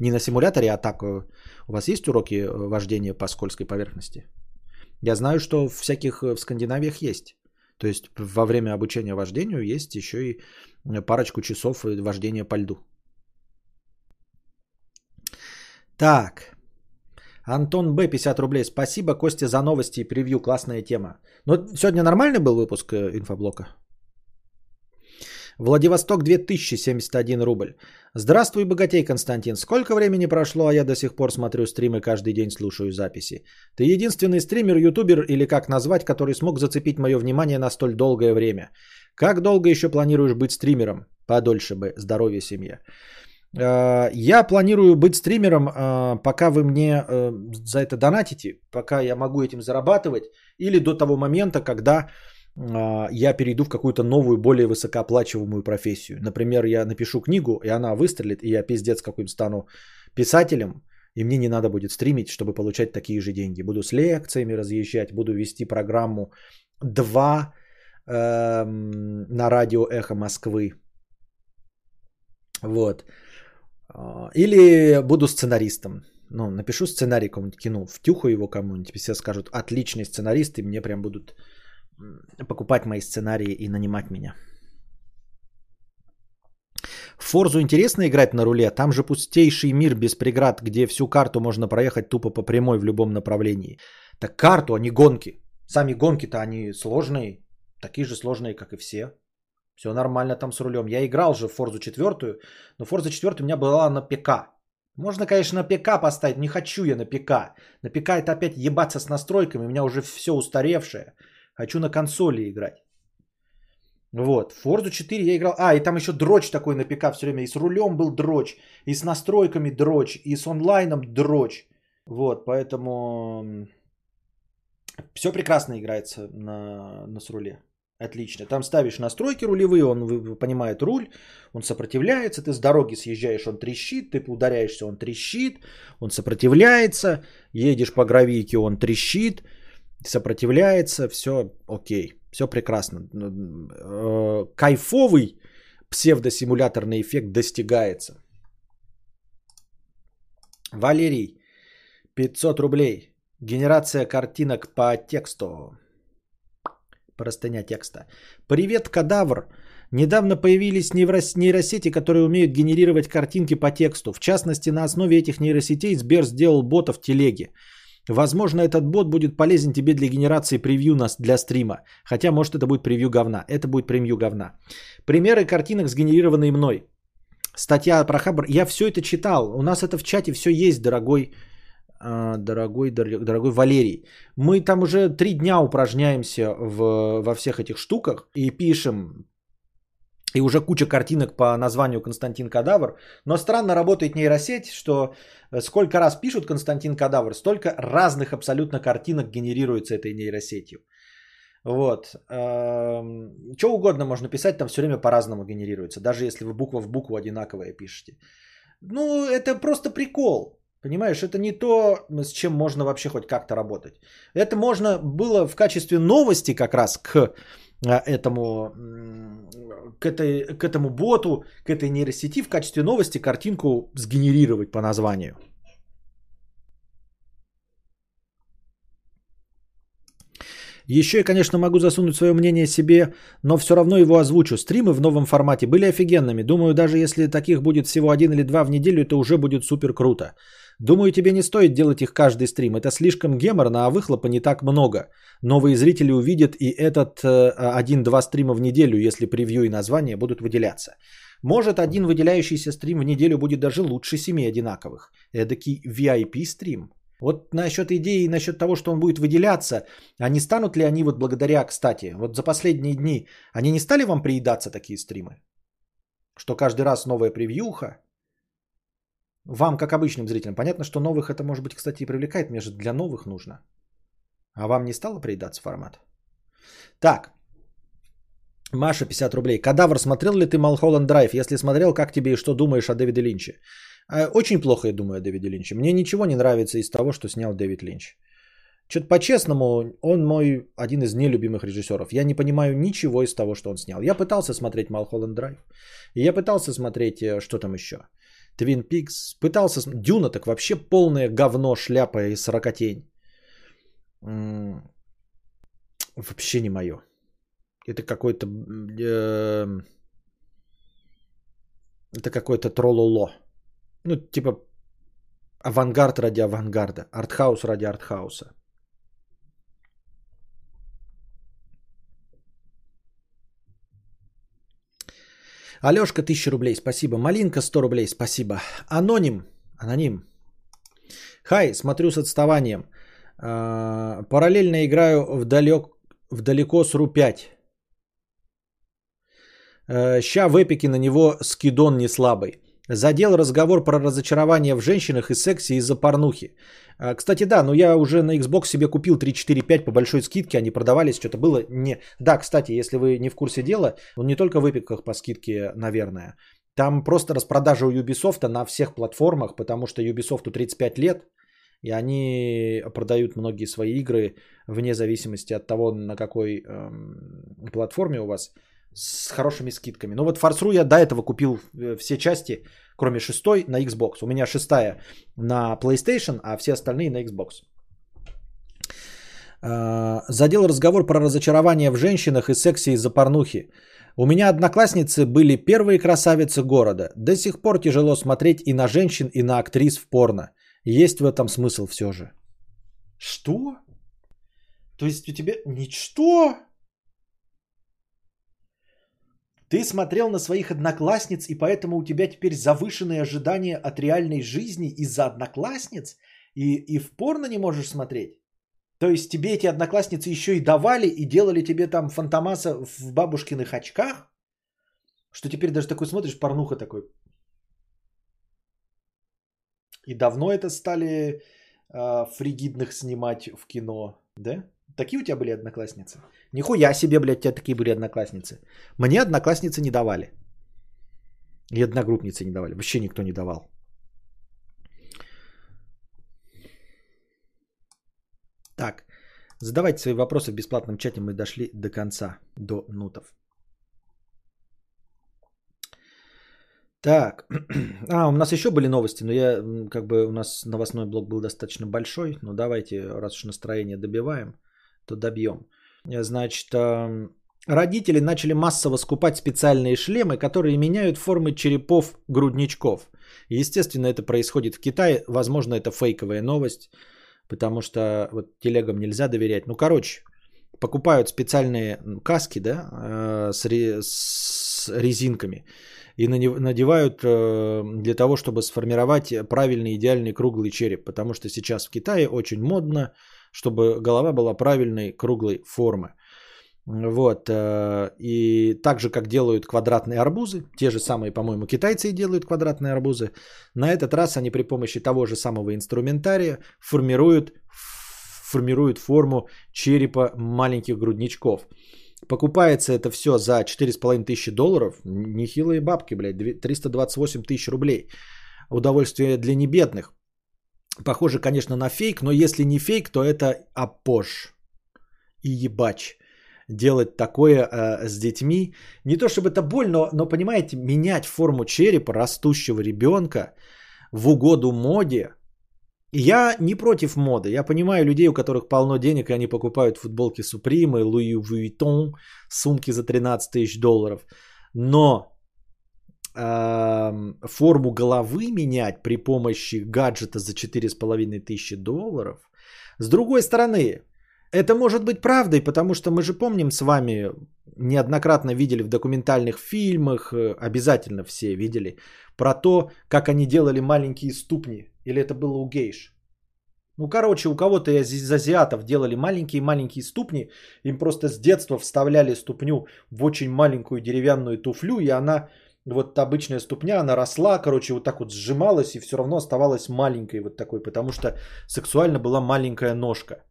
Не на симуляторе, а так. Э, у вас есть уроки э, вождения по скользкой поверхности? Я знаю, что всяких э, в Скандинавиях есть. То есть во время обучения вождению есть еще и парочку часов вождения по льду. Так. Антон Б. 50 рублей. Спасибо, Костя, за новости и превью. Классная тема. Но сегодня нормальный был выпуск э, инфоблока? Владивосток 2071 рубль. Здравствуй, богатей Константин. Сколько времени прошло, а я до сих пор смотрю стримы, каждый день слушаю записи. Ты единственный стример, ютубер или как назвать, который смог зацепить мое внимание на столь долгое время. Как долго еще планируешь быть стримером? Подольше бы. Здоровья семье. Э, я планирую быть стримером, э, пока вы мне э, за это донатите, пока я могу этим зарабатывать, или до того момента, когда я перейду в какую-то новую, более высокооплачиваемую профессию. Например, я напишу книгу, и она выстрелит, и я пиздец каким стану писателем, и мне не надо будет стримить, чтобы получать такие же деньги. Буду с лекциями разъезжать, буду вести программу 2 эм, на радио «Эхо Москвы». Вот. А, или буду сценаристом. Ну, напишу сценарий какому-нибудь кино, втюхаю его кому-нибудь, все скажут, отличный сценарист, и мне прям будут покупать мои сценарии и нанимать меня. В Форзу интересно играть на руле, там же пустейший мир без преград, где всю карту можно проехать тупо по прямой в любом направлении. Так карту, а не гонки. Сами гонки-то они сложные, такие же сложные, как и все. Все нормально там с рулем. Я играл же в Форзу 4, но Форза 4 у меня была на ПК. Можно, конечно, на ПК поставить, не хочу я на ПК. На ПК это опять ебаться с настройками, у меня уже все устаревшее. Хочу на консоли играть. Вот, Forza 4 я играл. А, и там еще дрочь такой на ПК все время. И с рулем был дрочь, и с настройками дрочь, и с онлайном дрочь. Вот, поэтому все прекрасно играется на, на с руле. Отлично. Там ставишь настройки рулевые, он понимает руль, он сопротивляется, ты с дороги съезжаешь, он трещит, ты ударяешься, он трещит, он сопротивляется, едешь по гравийке, он трещит, сопротивляется, все окей, все прекрасно. Э, кайфовый псевдосимуляторный эффект достигается. Валерий, 500 рублей. Генерация картинок по тексту. Простыня текста. Привет, кадавр. Недавно появились нейросети, которые умеют генерировать картинки по тексту. В частности, на основе этих нейросетей Сбер сделал бота в телеге. Возможно, этот бот будет полезен тебе для генерации превью для стрима. Хотя, может, это будет превью говна. Это будет превью говна. Примеры картинок, сгенерированные мной. Статья про Хабр. Я все это читал. У нас это в чате все есть, дорогой, дорогой, дорогой Валерий. Мы там уже три дня упражняемся в, во всех этих штуках и пишем и уже куча картинок по названию Константин Кадавр. Но странно работает нейросеть, что э, сколько раз пишут Константин Кадавр, столько разных абсолютно картинок генерируется этой нейросетью. Вот. Что угодно можно писать, там все время по-разному генерируется, даже если вы буква в букву одинаковое пишете. Ну, это просто прикол. Понимаешь, это не то, с чем можно вообще хоть как-то работать. Это можно было в качестве новости как раз к а, этому, к, этой, к этому боту, к этой нейросети в качестве новости картинку сгенерировать по названию. Еще я, конечно, могу засунуть свое мнение себе, но все равно его озвучу. Стримы в новом формате были офигенными. Думаю, даже если таких будет всего один или два в неделю, это уже будет супер круто. Думаю, тебе не стоит делать их каждый стрим. Это слишком геморно, а выхлопа не так много. Новые зрители увидят и этот э, один-два стрима в неделю, если превью и название будут выделяться. Может, один выделяющийся стрим в неделю будет даже лучше семи одинаковых. Эдакий VIP стрим. Вот насчет идеи, насчет того, что он будет выделяться, а не станут ли они вот благодаря, кстати, вот за последние дни, они не стали вам приедаться такие стримы? Что каждый раз новая превьюха, вам, как обычным зрителям, понятно, что новых это, может быть, кстати, и привлекает. Мне же для новых нужно. А вам не стало приедаться формат? Так. Маша, 50 рублей. Кадавр, смотрел ли ты Малхолланд Драйв? Если смотрел, как тебе и что думаешь о Дэвиде Линче? А, очень плохо я думаю о Дэвиде Линче. Мне ничего не нравится из того, что снял Дэвид Линч. Что-то по-честному, он мой один из нелюбимых режиссеров. Я не понимаю ничего из того, что он снял. Я пытался смотреть Малхолланд Драйв. И я пытался смотреть, э, что там еще. Твин Пикс. Пытался... Дюна так вообще полное говно, шляпа и сорокотень. Вообще не мое. Это какой-то... Э, это какой-то трололо. Ну, типа авангард ради авангарда. Артхаус ради артхауса. Алешка, 1000 рублей, спасибо. Малинка, 100 рублей, спасибо. Аноним, аноним. Хай, смотрю с отставанием. А, параллельно играю в, далек, в далеко с Ру-5. А, ща в эпике на него скидон не слабый. Задел разговор про разочарование в женщинах и сексе из-за порнухи. А, кстати, да, но я уже на Xbox себе купил 3, 4, 5 по большой скидке, они продавались, что-то было не... Да, кстати, если вы не в курсе дела, он не только в эпиках по скидке, наверное. Там просто распродажа у Ubisoft на всех платформах, потому что Ubisoft 35 лет, и они продают многие свои игры вне зависимости от того, на какой эм, платформе у вас с хорошими скидками. Ну вот Форсру я до этого купил э, все части, кроме шестой, на Xbox. У меня шестая на PlayStation, а все остальные на Xbox. А, задел разговор про разочарование в женщинах и сексе из-за порнухи. У меня одноклассницы были первые красавицы города. До сих пор тяжело смотреть и на женщин, и на актрис в порно. Есть в этом смысл все же. Что? То есть у тебя... Ничто? Ты смотрел на своих одноклассниц, и поэтому у тебя теперь завышенные ожидания от реальной жизни из-за одноклассниц? И, и в порно не можешь смотреть? То есть тебе эти одноклассницы еще и давали и делали тебе там фантомаса в бабушкиных очках? Что теперь даже такой смотришь, порнуха такой. И давно это стали э, фригидных снимать в кино, да? Такие у тебя были одноклассницы? Нихуя себе, блядь, у тебя такие были одноклассницы. Мне одноклассницы не давали. И одногруппницы не давали. Вообще никто не давал. Так, задавайте свои вопросы в бесплатном чате. Мы дошли до конца, до нутов. Так, а, у нас еще были новости, но я, как бы, у нас новостной блок был достаточно большой, но давайте, раз уж настроение добиваем, то добьем. Значит, родители начали массово скупать специальные шлемы, которые меняют формы черепов грудничков. Естественно, это происходит в Китае, возможно, это фейковая новость, потому что вот телегам нельзя доверять. Ну, короче, покупают специальные каски, да, э, с, ре, с резинками и надевают э, для того, чтобы сформировать правильный идеальный круглый череп, потому что сейчас в Китае очень модно, чтобы голова была правильной круглой формы. Вот. Э, и так же, как делают квадратные арбузы, те же самые, по-моему, китайцы и делают квадратные арбузы, на этот раз они при помощи того же самого инструментария формируют, формируют форму черепа маленьких грудничков. Покупается это все за 4,5 тысячи долларов. Нехилые бабки, блядь, 328 тысяч рублей. Удовольствие для небедных. Похоже, конечно, на фейк, но если не фейк, то это апош и ебач делать такое э, с детьми. Не то чтобы это больно, но, понимаете, менять форму черепа растущего ребенка в угоду моде. Я не против моды. Я понимаю людей, у которых полно денег, и они покупают футболки Supreme, Louis Vuitton, сумки за 13 тысяч долларов. Но э, форму головы менять при помощи гаджета за 4,5 тысячи долларов. С другой стороны, это может быть правдой, потому что мы же помним с вами, неоднократно видели в документальных фильмах, э, обязательно все видели, про то, как они делали маленькие ступни. Или это было у гейш? Ну, короче, у кого-то из азиатов делали маленькие-маленькие ступни, им просто с детства вставляли ступню в очень маленькую деревянную туфлю, и она, вот обычная ступня, она росла, короче, вот так вот сжималась, и все равно оставалась маленькой вот такой, потому что сексуально была маленькая ножка.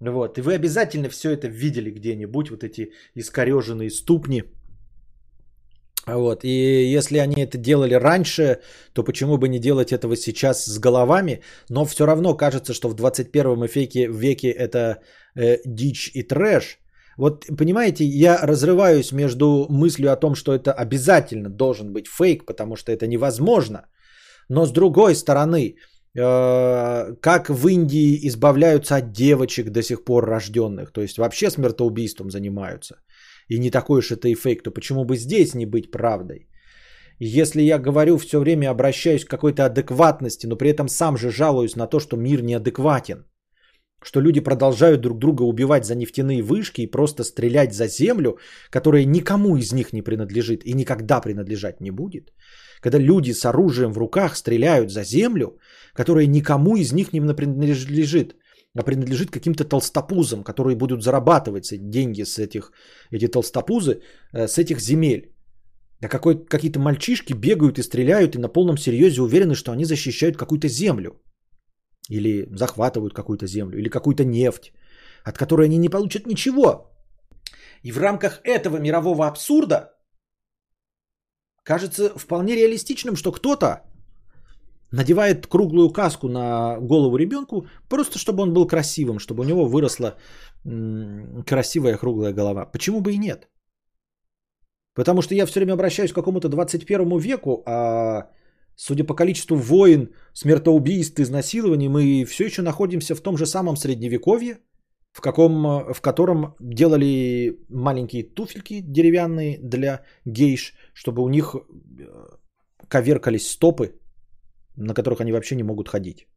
Вот. И вы обязательно все это видели где-нибудь, вот эти искореженные ступни. Вот. И если они это делали раньше, то почему бы не делать этого сейчас с головами? Но все равно кажется, что в 21 веке, веке это э, дичь и трэш. Вот понимаете, я разрываюсь между мыслью о том, что это обязательно должен быть фейк, потому что это невозможно. Но с другой стороны, Э, как в Индии избавляются от девочек до сих пор рожденных, то есть вообще смертоубийством занимаются, и не такой уж это и фейк, то почему бы здесь не быть правдой? Если я говорю все время, обращаюсь к какой-то адекватности, но при этом сам же жалуюсь на то, что мир неадекватен, что люди продолжают друг друга убивать за нефтяные вышки и просто стрелять за землю, которая никому из них не принадлежит и никогда принадлежать не будет, когда люди с оружием в руках стреляют за землю, которая никому из них не принадлежит, а принадлежит каким-то толстопузам, которые будут зарабатывать деньги с этих, эти толстопузы, э, с этих земель. Да какой, какие-то мальчишки бегают и стреляют и на полном серьезе уверены, что они защищают какую-то землю. Или захватывают какую-то землю, или какую-то нефть, от которой они не получат ничего. И в рамках этого мирового абсурда кажется вполне реалистичным, что кто-то надевает круглую каску на голову ребенку, просто чтобы он был красивым, чтобы у него выросла красивая круглая голова. Почему бы и нет? Потому что я все время обращаюсь к какому-то 21 веку, а судя по количеству войн, смертоубийств, изнасилований, мы все еще находимся в том же самом средневековье. в, каком, в котором делали маленькие туфельки деревянные для гейш, чтобы у них э, коверкались стопы, на которых они вообще не могут ходить.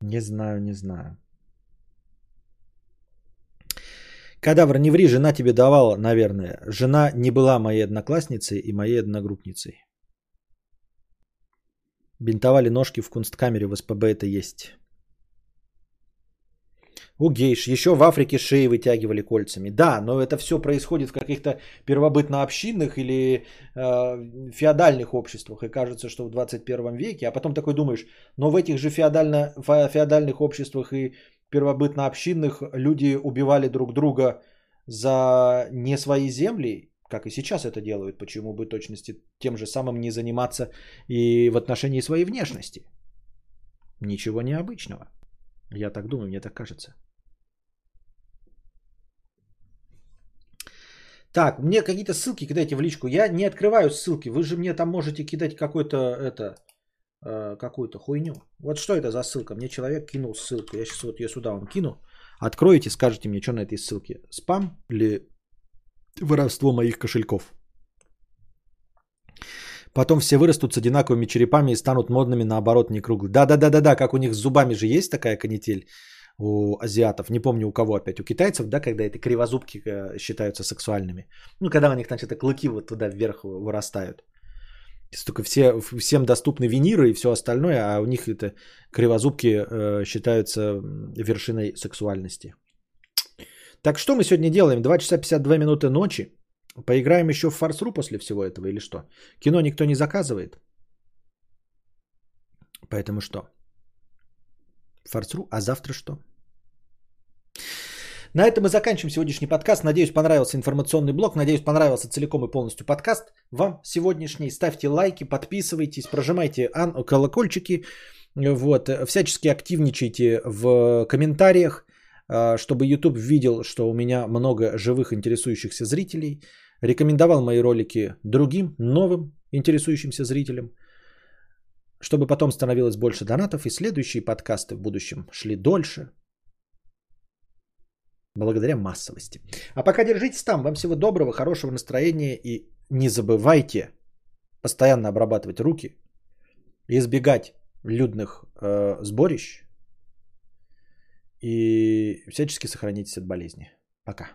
Не знаю, не знаю. Кадавр, не ври, жена тебе давала, наверное. Жена не была моей одноклассницей и моей одногруппницей. Бинтовали ножки в кунсткамере в СПБ это есть. У гейш. Еще в Африке шеи вытягивали кольцами. Да, но это все происходит в каких-то первобытно-общинных или э, феодальных обществах. И кажется, что в 21 веке. А потом такой думаешь, но в этих же феодально, феодальных обществах и первобытно-общинных люди убивали друг друга за не свои земли, как и сейчас это делают. Почему бы точности тем же самым не заниматься и в отношении своей внешности? Ничего необычного. Я так думаю, мне так кажется. Так, мне какие-то ссылки кидайте в личку. Я не открываю ссылки. Вы же мне там можете кидать какой-то это э, какую-то хуйню. Вот что это за ссылка? Мне человек кинул ссылку. Я сейчас вот ее сюда вам кину. Откроете, скажите мне, что на этой ссылке. Спам или воровство моих кошельков? Потом все вырастут с одинаковыми черепами и станут модными, наоборот, не круглые. Да-да-да-да-да, как у них с зубами же есть такая канитель у азиатов. Не помню у кого опять. У китайцев, да, когда эти кривозубки э, считаются сексуальными. Ну, когда у них, значит, клыки вот туда вверх вырастают. Только все, всем доступны виниры и все остальное, а у них это кривозубки э, считаются вершиной сексуальности. Так что мы сегодня делаем? 2 часа 52 минуты ночи. Поиграем еще в фарсру после всего этого или что? Кино никто не заказывает. Поэтому что? Фарсру, а завтра что? На этом мы заканчиваем сегодняшний подкаст. Надеюсь, понравился информационный блок. Надеюсь, понравился целиком и полностью подкаст. Вам сегодняшний. Ставьте лайки, подписывайтесь, прожимайте колокольчики. Вот. Всячески активничайте в комментариях, а, чтобы YouTube видел, что у меня много живых интересующихся зрителей. Рекомендовал мои ролики другим, новым интересующимся зрителям чтобы потом становилось больше донатов и следующие подкасты в будущем шли дольше, благодаря массовости. А пока держитесь там. Вам всего доброго, хорошего настроения и не забывайте постоянно обрабатывать руки, избегать людных э, сборищ и всячески сохранитесь от болезни. Пока.